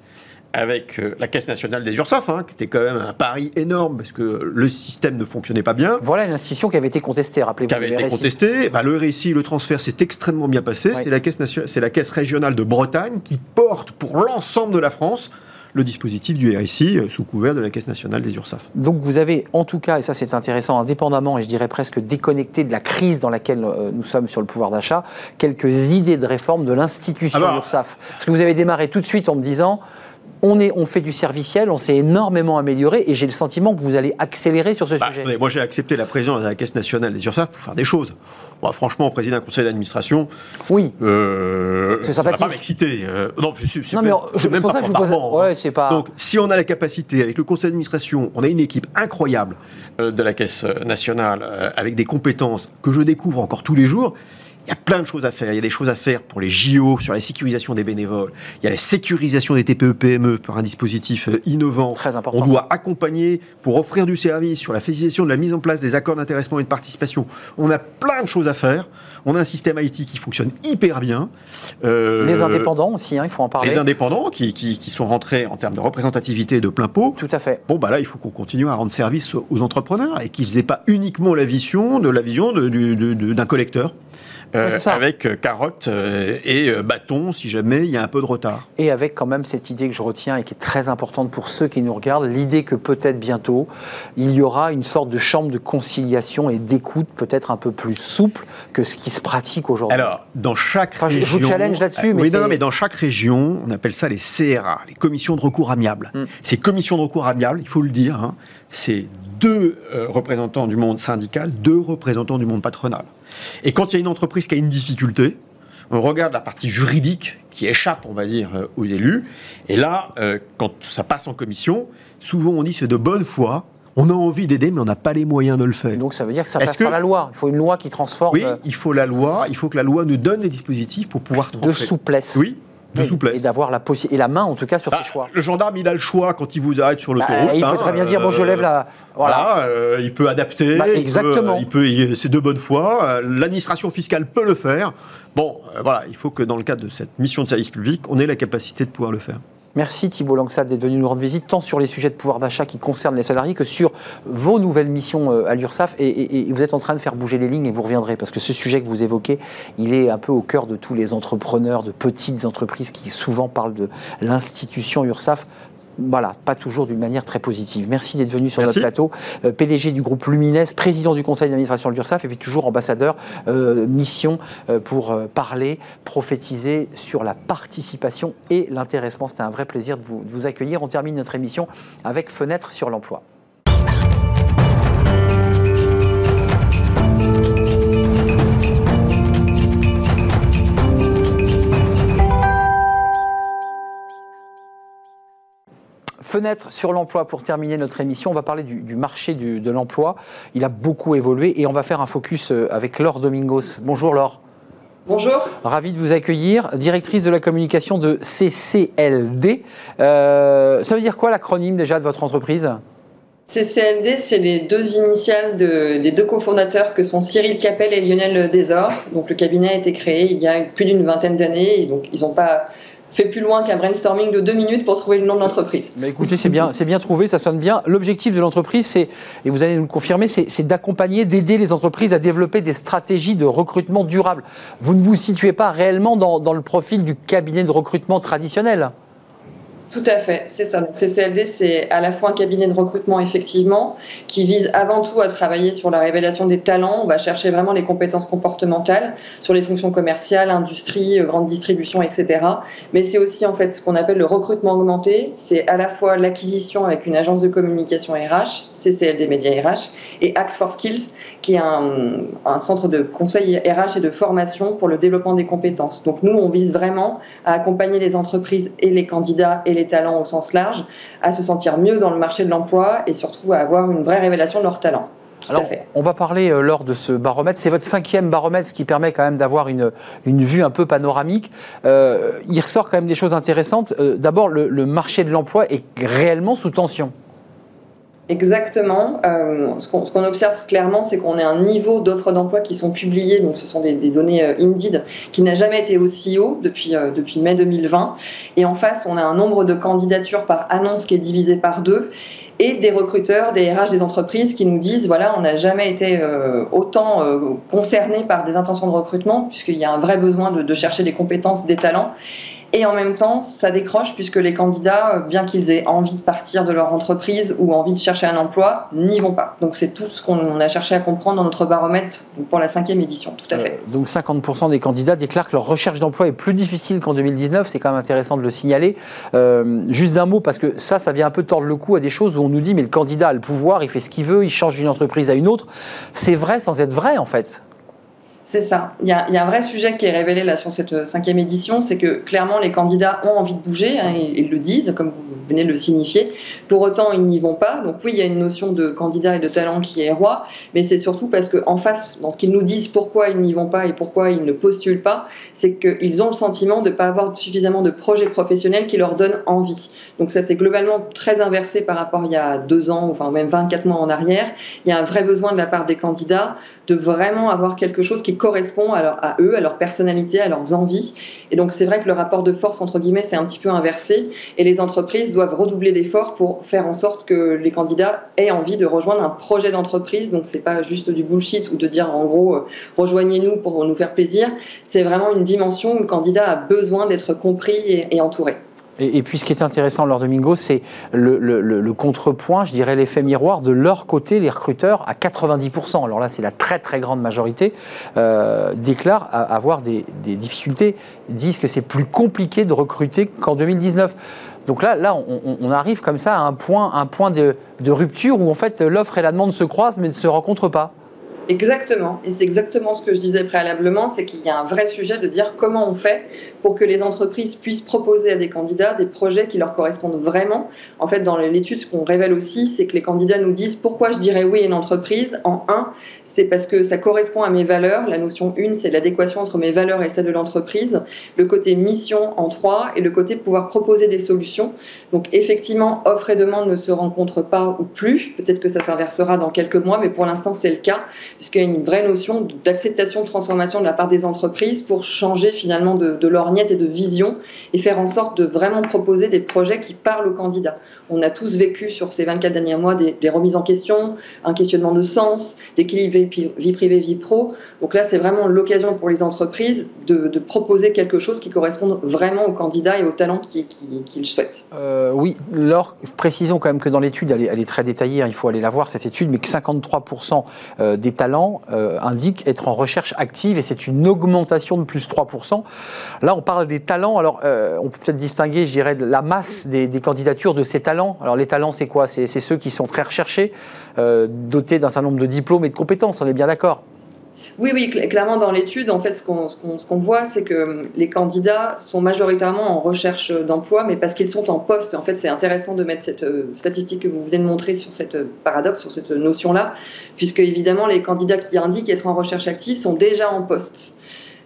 avec euh, la Caisse nationale des URSAF, hein, qui était quand même un pari énorme parce que le système ne fonctionnait pas bien, Voilà une institution qui avait été contestée, rappelez-vous. qui avait le été RSI. contesté. Bah, le RSI, le transfert, c'est extrêmement bien passé. Ouais. C'est la, caisse nation- c'est la caisse régionale de Bretagne qui porte pour l'ensemble de la France le dispositif du RSI euh, sous couvert de la caisse nationale des URSAF. Donc vous avez en tout cas, et ça c'est intéressant, indépendamment et je dirais presque déconnecté de la crise dans laquelle euh, nous sommes sur le pouvoir d'achat, quelques idées de réforme de l'institution Alors- URSAF. Parce que vous avez démarré tout de suite en me disant, on, est, on fait du serviciel, on s'est énormément amélioré et j'ai le sentiment que vous allez accélérer sur ce Bah, sujet. moi, j'ai accepté la présidence de la caisse nationale des URSAF pour faire des choses. Moi, franchement, président d'un conseil d'administration, Oui. euh, C'est ça va sympathique. pas m'exciter. Euh, non, c'est même, je- même pas que vous hein. ouais, pas- Donc, si on a la capacité, avec le conseil d'administration, on a une équipe incroyable euh, de la caisse nationale, avec des compétences que je découvre encore tous les jours. Il y a plein de choses à faire. Il y a des choses à faire pour les JO, sur la sécurisation des bénévoles. Il y a la sécurisation des TPE-PME par un dispositif euh, innovant. Très important. On doit accompagner pour offrir du service sur la facilitation de la mise en place des accords d'intéressement et de participation. On a plein de choses à faire. On a un système IT qui fonctionne hyper bien. Euh, Les indépendants aussi, hein, il faut en parler. Les indépendants qui, qui- qui sont rentrés en termes de représentativité de plein pot. Tout à fait. Bon, bah là, il faut qu'on continue à rendre service aux entrepreneurs et qu'ils n'aient pas uniquement la vision de la vision d'un collecteur. Euh, Ouais, avec euh, carotte euh, et euh, bâton si jamais il y a un peu de retard. Et avec quand même cette idée que je retiens et qui est très importante pour ceux qui nous regardent, l'idée que peut-être bientôt, il y aura une sorte de chambre de conciliation et d'écoute peut-être un peu plus souple que ce qui se pratique aujourd'hui. Alors, dans chaque Enfin, je- je région... vous challenge là-dessus, mais oui, non, mais dans chaque région, on appelle ça les CRA, les commissions de recours amiables. Mm. Ces commissions de recours amiables, il faut le dire, hein, c'est deux euh, représentants du monde syndical, deux représentants du monde patronal. Et quand il y a une entreprise qui a une difficulté, on regarde la partie juridique qui échappe, on va dire, euh, aux élus. Et là, euh, quand ça passe en commission, souvent on dit c'est de bonne foi. On a envie d'aider, mais on n'a pas les moyens de le faire. Donc ça veut dire que ça passe que- par la loi. Il faut une loi qui transforme oui, euh, il faut la loi. Il faut que la loi nous donne des dispositifs pour pouvoir de trancher. souplesse. Oui, de Et- souplesse. Et d'avoir la et la main en tout cas sur Ah, ses choix. Le gendarme, il a le choix quand il vous arrête sur Bah, l'autoroute. il peut hein, très bien dire bon je euh, lève la voilà. Voilà, euh, il peut adapter. Bah, il peut- exactement. Il peut, il- c'est de bonne foi. euh, L'administration fiscale peut le faire. Bon, euh, voilà, il faut que dans le cadre de cette mission de service public, on ait la capacité de pouvoir le faire. Merci Thibault Langsat d'être venu nous rendre visite, tant sur les sujets de pouvoir d'achat qui concernent les salariés que sur vos nouvelles missions euh, à l'URSSAF. Et, vous êtes en train de faire bouger les lignes et vous reviendrez, parce que ce sujet que vous évoquez, il est un peu au cœur de tous les entrepreneurs de petites entreprises qui souvent parlent de l'institution URSSAF. Voilà, pas toujours d'une manière très positive. Merci d'être venu sur Merci. notre plateau. Euh, PDG du groupe Lumines, président du conseil d'administration de l'URSSAF et puis toujours ambassadeur, euh, mission euh, pour parler, prophétiser sur la participation et l'intéressement. C'était un vrai plaisir de vous, de vous accueillir. On termine notre émission avec Fenêtre sur l'emploi. Fenêtre sur l'emploi pour terminer notre émission. On va parler du, du marché du- de l'emploi. Il a beaucoup évolué et on va faire un focus euh, avec Laure Domingos. Bonjour Laure. Bonjour. Ravi de vous accueillir, directrice de la communication de CCLD. Euh, ça veut dire quoi l'acronyme déjà de votre entreprise? CCLD, c'est les deux initiales des deux cofondateurs que sont Cyril Capel et Lionel Desor. Donc le cabinet a été créé il y a plus d'une vingtaine d'années. Donc ils n'ont pas fait plus loin qu'un brainstorming de deux minutes pour trouver le nom de l'entreprise. Mais écoutez, c'est bien, c'est bien trouvé, ça sonne bien. L'objectif de l'entreprise, c'est, et vous allez nous le confirmer, c'est, d'accompagner, d'aider les entreprises à développer des stratégies de recrutement durable. Vous ne vous situez pas réellement dans le profil du cabinet de recrutement traditionnel. Tout à fait, c'est ça. Donc CCLD, c'est à la fois un cabinet de recrutement, effectivement, qui vise avant tout à travailler sur la révélation des talents. On va chercher vraiment les compétences comportementales sur les fonctions commerciales, industrie, euh, grande distribution, etc. Mais c'est aussi en fait ce qu'on appelle le recrutement augmenté. C'est à la fois l'acquisition avec une agence de communication RH, CCLD Média RH, et Axe for Skills, qui est un, un centre de conseil RH et de formation pour le développement des compétences. Donc nous, on vise vraiment à accompagner les entreprises et les candidats et les les talents au sens large, à se sentir mieux dans le marché de l'emploi et surtout à avoir une vraie révélation de leurs talents. Alors, on va parler euh, lors de ce baromètre. C'est votre cinquième baromètre, ce qui permet quand même d'avoir une, une vue un peu panoramique. Euh, il ressort quand même des choses intéressantes. Euh, d'abord, le, marché de l'emploi est réellement sous tension. Exactement. ce qu'on observe clairement, c'est qu'on a un niveau d'offres d'emploi qui sont publiées, donc ce sont des, données Indeed, qui n'a jamais été aussi haut depuis, depuis mai 2020. Et en face, on a un nombre de candidatures par annonce qui est divisé par deux et des recruteurs, des RH des entreprises qui nous disent voilà, on n'a jamais été euh, autant euh, concerné par des intentions de recrutement, puisqu'il y a un vrai besoin de chercher des compétences, des talents. Et en même temps, ça décroche puisque les candidats, euh, bien qu'ils aient envie de partir de leur entreprise ou envie de chercher un emploi, n'y vont pas. Donc c'est tout ce qu'on a cherché à comprendre dans notre baromètre pour la cinquième édition, tout à fait. Euh, donc 50% des candidats déclarent que leur recherche d'emploi est plus difficile qu'en 2019, c'est quand même intéressant de le signaler. Euh, juste d'un mot, parce que ça, ça vient un peu tordre le cou à des choses où on nous dit mais le candidat a le pouvoir, il fait ce qu'il veut, il change d'une entreprise à une autre. C'est vrai sans être vrai en fait. C'est ça. Il y, a, un vrai sujet qui est révélé là sur cette cinquième édition, c'est que clairement les candidats ont envie de bouger, hein, ils, le disent, comme vous venez de le signifier. Pour autant, ils n'y vont pas. Donc oui, il y a une notion de candidat et de talent qui est roi, mais c'est surtout parce qu'en face, dans ce qu'ils nous disent, pourquoi ils n'y vont pas et pourquoi ils ne postulent pas, c'est qu'ils ont le sentiment de ne pas avoir suffisamment de projets professionnels qui leur donnent envie. Donc ça, c'est globalement très inversé par rapport il y a deux ans, enfin même 24 mois en arrière. Il y a un vrai besoin de la part des candidats de vraiment avoir quelque chose qui correspond à, à eux, à leur personnalité, à leurs envies. Et donc c'est vrai que le rapport de force, entre guillemets, c'est un petit peu inversé. Et les entreprises doivent redoubler d'efforts pour faire en sorte que les candidats aient envie de rejoindre un projet d'entreprise. Donc c'est pas juste du bullshit ou de dire en gros euh, rejoignez-nous pour nous faire plaisir. C'est vraiment une dimension où le candidat a besoin d'être compris et entouré. Et, puis ce qui est intéressant lors de Mingo, c'est le, contrepoint, je dirais l'effet miroir de leur côté, les recruteurs à 90%, alors là c'est la très très grande majorité, euh, déclarent avoir des, difficultés, disent que c'est plus compliqué de recruter qu'en 2019. Donc là, là on, arrive comme ça à un point, un point de, de rupture où en fait l'offre et la demande se croisent mais ne se rencontrent pas. Exactement. Et c'est exactement ce que je disais préalablement, c'est qu'il y a un vrai sujet de dire comment on fait pour que les entreprises puissent proposer à des candidats des projets qui leur correspondent vraiment. En fait, dans l'étude, ce qu'on révèle aussi, c'est que les candidats nous disent pourquoi je dirais oui à une entreprise? En un, c'est parce que ça correspond à mes valeurs. La notion une, c'est l'adéquation entre mes valeurs et celles de l'entreprise. Le côté mission en trois et le côté pouvoir proposer des solutions. Donc effectivement, offre et demande ne se rencontrent pas ou plus. Peut-être que ça s'inversera dans quelques mois, mais pour l'instant, c'est le cas puisqu'il y a une vraie notion d'acceptation de transformation de la part des entreprises pour changer finalement de, de lorgnette et de vision et faire en sorte de vraiment proposer des projets qui parlent aux candidats. On a tous vécu sur ces 24 derniers mois des, remises en question, un questionnement de sens, d'équilibre vie privée, vie pro. Donc là, c'est vraiment l'occasion pour les entreprises de, proposer quelque chose qui corresponde vraiment aux candidats et aux talents qu'ils souhaitent. Euh, oui, Laure, précisons quand même que dans l'étude, elle, est très détaillée, hein, il faut aller la voir cette étude, mais que 53% euh, des talents euh, indiquent être en recherche active et c'est une augmentation de plus 3%. Là, on parle des talents, alors on peut peut-être distinguer, je dirais, la masse des candidatures de ces talents. Alors les talents, c'est quoi? C'est ceux qui sont très recherchés, euh, dotés d'un certain nombre de diplômes et de compétences, on est bien d'accord oui, oui, clairement dans l'étude, en fait, ce qu'on voit, c'est que les candidats sont majoritairement en recherche d'emploi, mais parce qu'ils sont en poste. En fait, c'est intéressant de mettre cette euh, statistique que vous venez de montrer sur cette euh, paradoxe, sur cette notion-là, puisque évidemment, les candidats qui indiquent être en recherche active sont déjà en poste.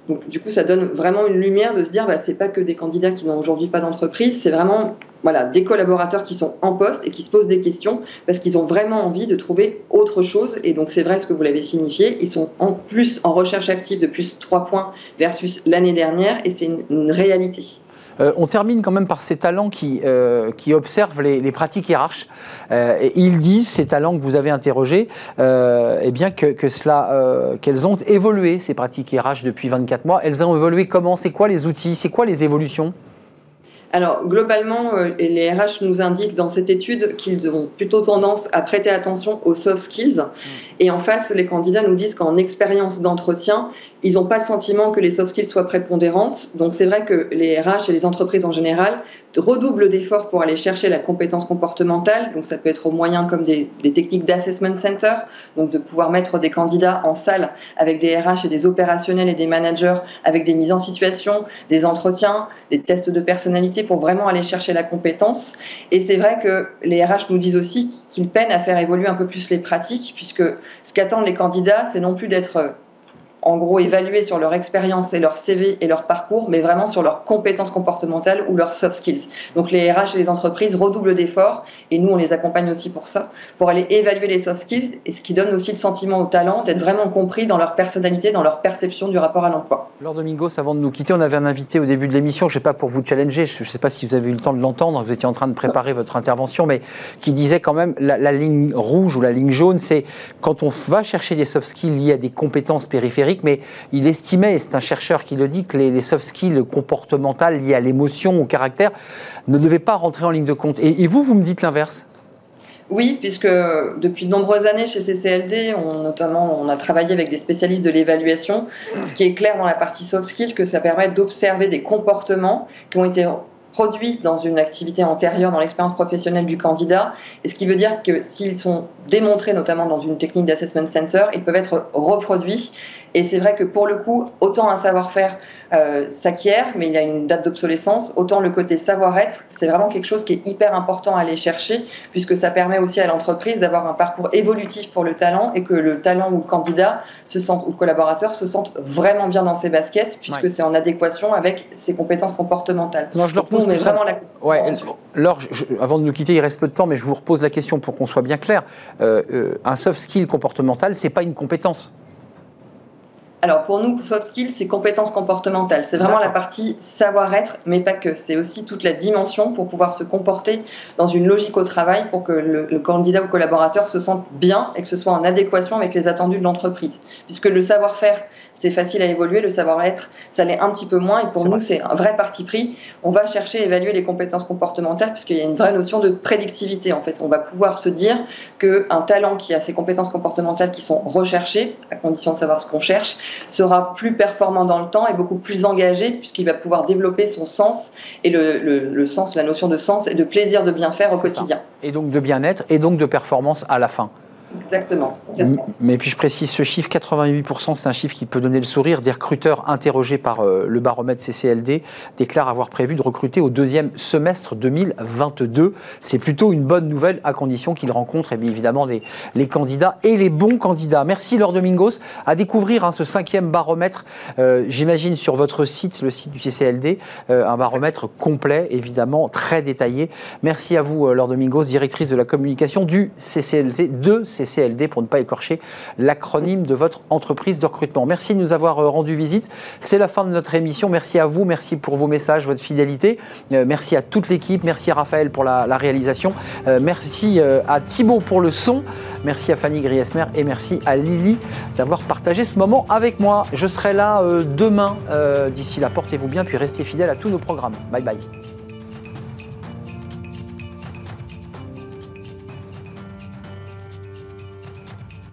Donc du coup, ça donne vraiment une lumière de se dire, bah, c'est pas que des candidats qui n'ont aujourd'hui pas d'entreprise, c'est vraiment voilà, des collaborateurs qui sont en poste et qui se posent des questions parce qu'ils ont vraiment envie de trouver autre chose. Et donc c'est vrai ce que vous l'avez signifié, ils sont en plus en recherche active de plus 3 points versus l'année dernière et c'est une, réalité. Euh, on termine quand même par ces talents qui, euh, observent les, pratiques RH. Euh, ils disent, ces talents que vous avez interrogés, eh qu'elles ont évolué, ces pratiques RH, depuis 24 mois. Elles ont évolué comment? C'est quoi les outils? C'est quoi les évolutions? Alors, globalement, euh, les RH nous indiquent dans cette étude qu'ils ont plutôt tendance à prêter attention aux soft skills. Mm. Et en face, les candidats nous disent qu'en expérience d'entretien, ils n'ont pas le sentiment que les soft skills soient prépondérantes. Donc, c'est vrai que les RH et les entreprises en général redoublent d'efforts pour aller chercher la compétence comportementale. Donc, ça peut être au moyen comme des, techniques d'assessment center, donc de pouvoir mettre des candidats en salle avec des RH et des opérationnels et des managers, avec des mises en situation, des entretiens, des tests de personnalité pour vraiment aller chercher la compétence. Et c'est vrai que les RH nous disent aussi qu'ils peinent à faire évoluer un peu plus les pratiques, puisque ce qu'attendent les candidats, c'est non plus d'être en gros évaluer sur leur expérience et leur CV et leur parcours, mais vraiment sur leurs compétences comportementales ou leurs soft skills. Donc les RH et les entreprises redoublent d'efforts et nous on les accompagne aussi pour ça, pour aller évaluer les soft skills et ce qui donne aussi le sentiment aux talents d'être vraiment compris dans leur personnalité, dans leur perception du rapport à l'emploi. Laure Domingos, avant de nous quitter, on avait un invité au début de l'émission, je ne sais pas pour vous challenger, je ne sais pas si vous avez eu le temps de l'entendre, vous étiez en train de préparer votre intervention, mais qui disait quand même la, la ligne rouge ou la ligne jaune, c'est quand on va chercher des soft skills liés à des compétences périphériques, mais il estimait, et c'est un chercheur qui le dit, que les, soft skills comportementales liées à l'émotion, au caractère, ne devaient pas rentrer en ligne de compte. Et, vous, vous me dites l'inverse? Oui, puisque depuis de nombreuses années chez CCLD, on, notamment, on a travaillé avec des spécialistes de l'évaluation. Ce qui est clair dans la partie soft skills, que ça permet d'observer des comportements qui ont été produits dans une activité antérieure dans l'expérience professionnelle du candidat, et ce qui veut dire que s'ils sont démontrés notamment dans une technique d'assessment center, ils peuvent être reproduits et c'est vrai que pour le coup, autant un savoir-faire euh, s'acquiert, mais il y a une date d'obsolescence, autant le côté savoir-être, c'est vraiment quelque chose qui est hyper important à aller chercher, puisque ça permet aussi à l'entreprise d'avoir un parcours évolutif pour le talent et que le talent ou le candidat se sente, ou le collaborateur se sente vraiment bien dans ses baskets, puisque c'est en adéquation avec ses compétences comportementales. Non, je leur pose vraiment la ouais, Laure, avant de nous quitter, il reste peu de temps, mais je vous repose la question pour qu'on soit bien clair. Euh, euh, un soft skill comportemental, c'est pas une compétence. Alors pour nous, soft skills, c'est compétences comportementales. C'est vraiment la partie savoir-être, mais pas que. C'est aussi toute la dimension pour pouvoir se comporter dans une logique au travail pour que le, candidat ou collaborateur se sente bien et que ce soit en adéquation avec les attendus de l'entreprise. Puisque le savoir-faire, c'est facile à évoluer, le savoir-être, ça l'est un petit peu moins. Et pour nous, c'est un vrai parti pris. On va chercher à évaluer les compétences comportementales puisqu'il y a une vraie notion de prédictivité. En fait, on va pouvoir se dire qu'un talent qui a ces compétences comportementales qui sont recherchées, à condition de savoir ce qu'on cherche, sera plus performant dans le temps et beaucoup plus engagé puisqu'il va pouvoir développer son sens et le, sens, la notion de sens et de plaisir de bien faire au quotidien. Et donc de bien-être et donc de performance à la fin. Exactement. Mais puis je précise ce chiffre, 88%, c'est un chiffre qui peut donner le sourire. Des recruteurs interrogés par euh, le baromètre CCLD déclarent avoir prévu de recruter au deuxième semestre 2022. C'est plutôt une bonne nouvelle à condition qu'ils rencontrent eh évidemment les, candidats et les bons candidats. Merci Laure Domingos. À découvrir hein, ce cinquième baromètre, euh, j'imagine sur votre site, le site du CCLD, euh, un baromètre complet, évidemment, très détaillé. Merci à vous Laure Domingos, directrice de la communication du CCLD, de CCLD CCLD pour ne pas écorcher l'acronyme de votre entreprise de recrutement. Merci de nous avoir euh, rendu visite. C'est la fin de notre émission. Merci à vous, merci pour vos messages, votre fidélité. Euh, merci à toute l'équipe, merci à Raphaël pour la, réalisation. Euh, merci à Thibaut pour le son. Merci à Fanny Griesmer et merci à Lily d'avoir partagé ce moment avec moi. Je serai là demain. D'ici là, portez-vous bien, puis restez fidèles à tous nos programmes. Bye bye.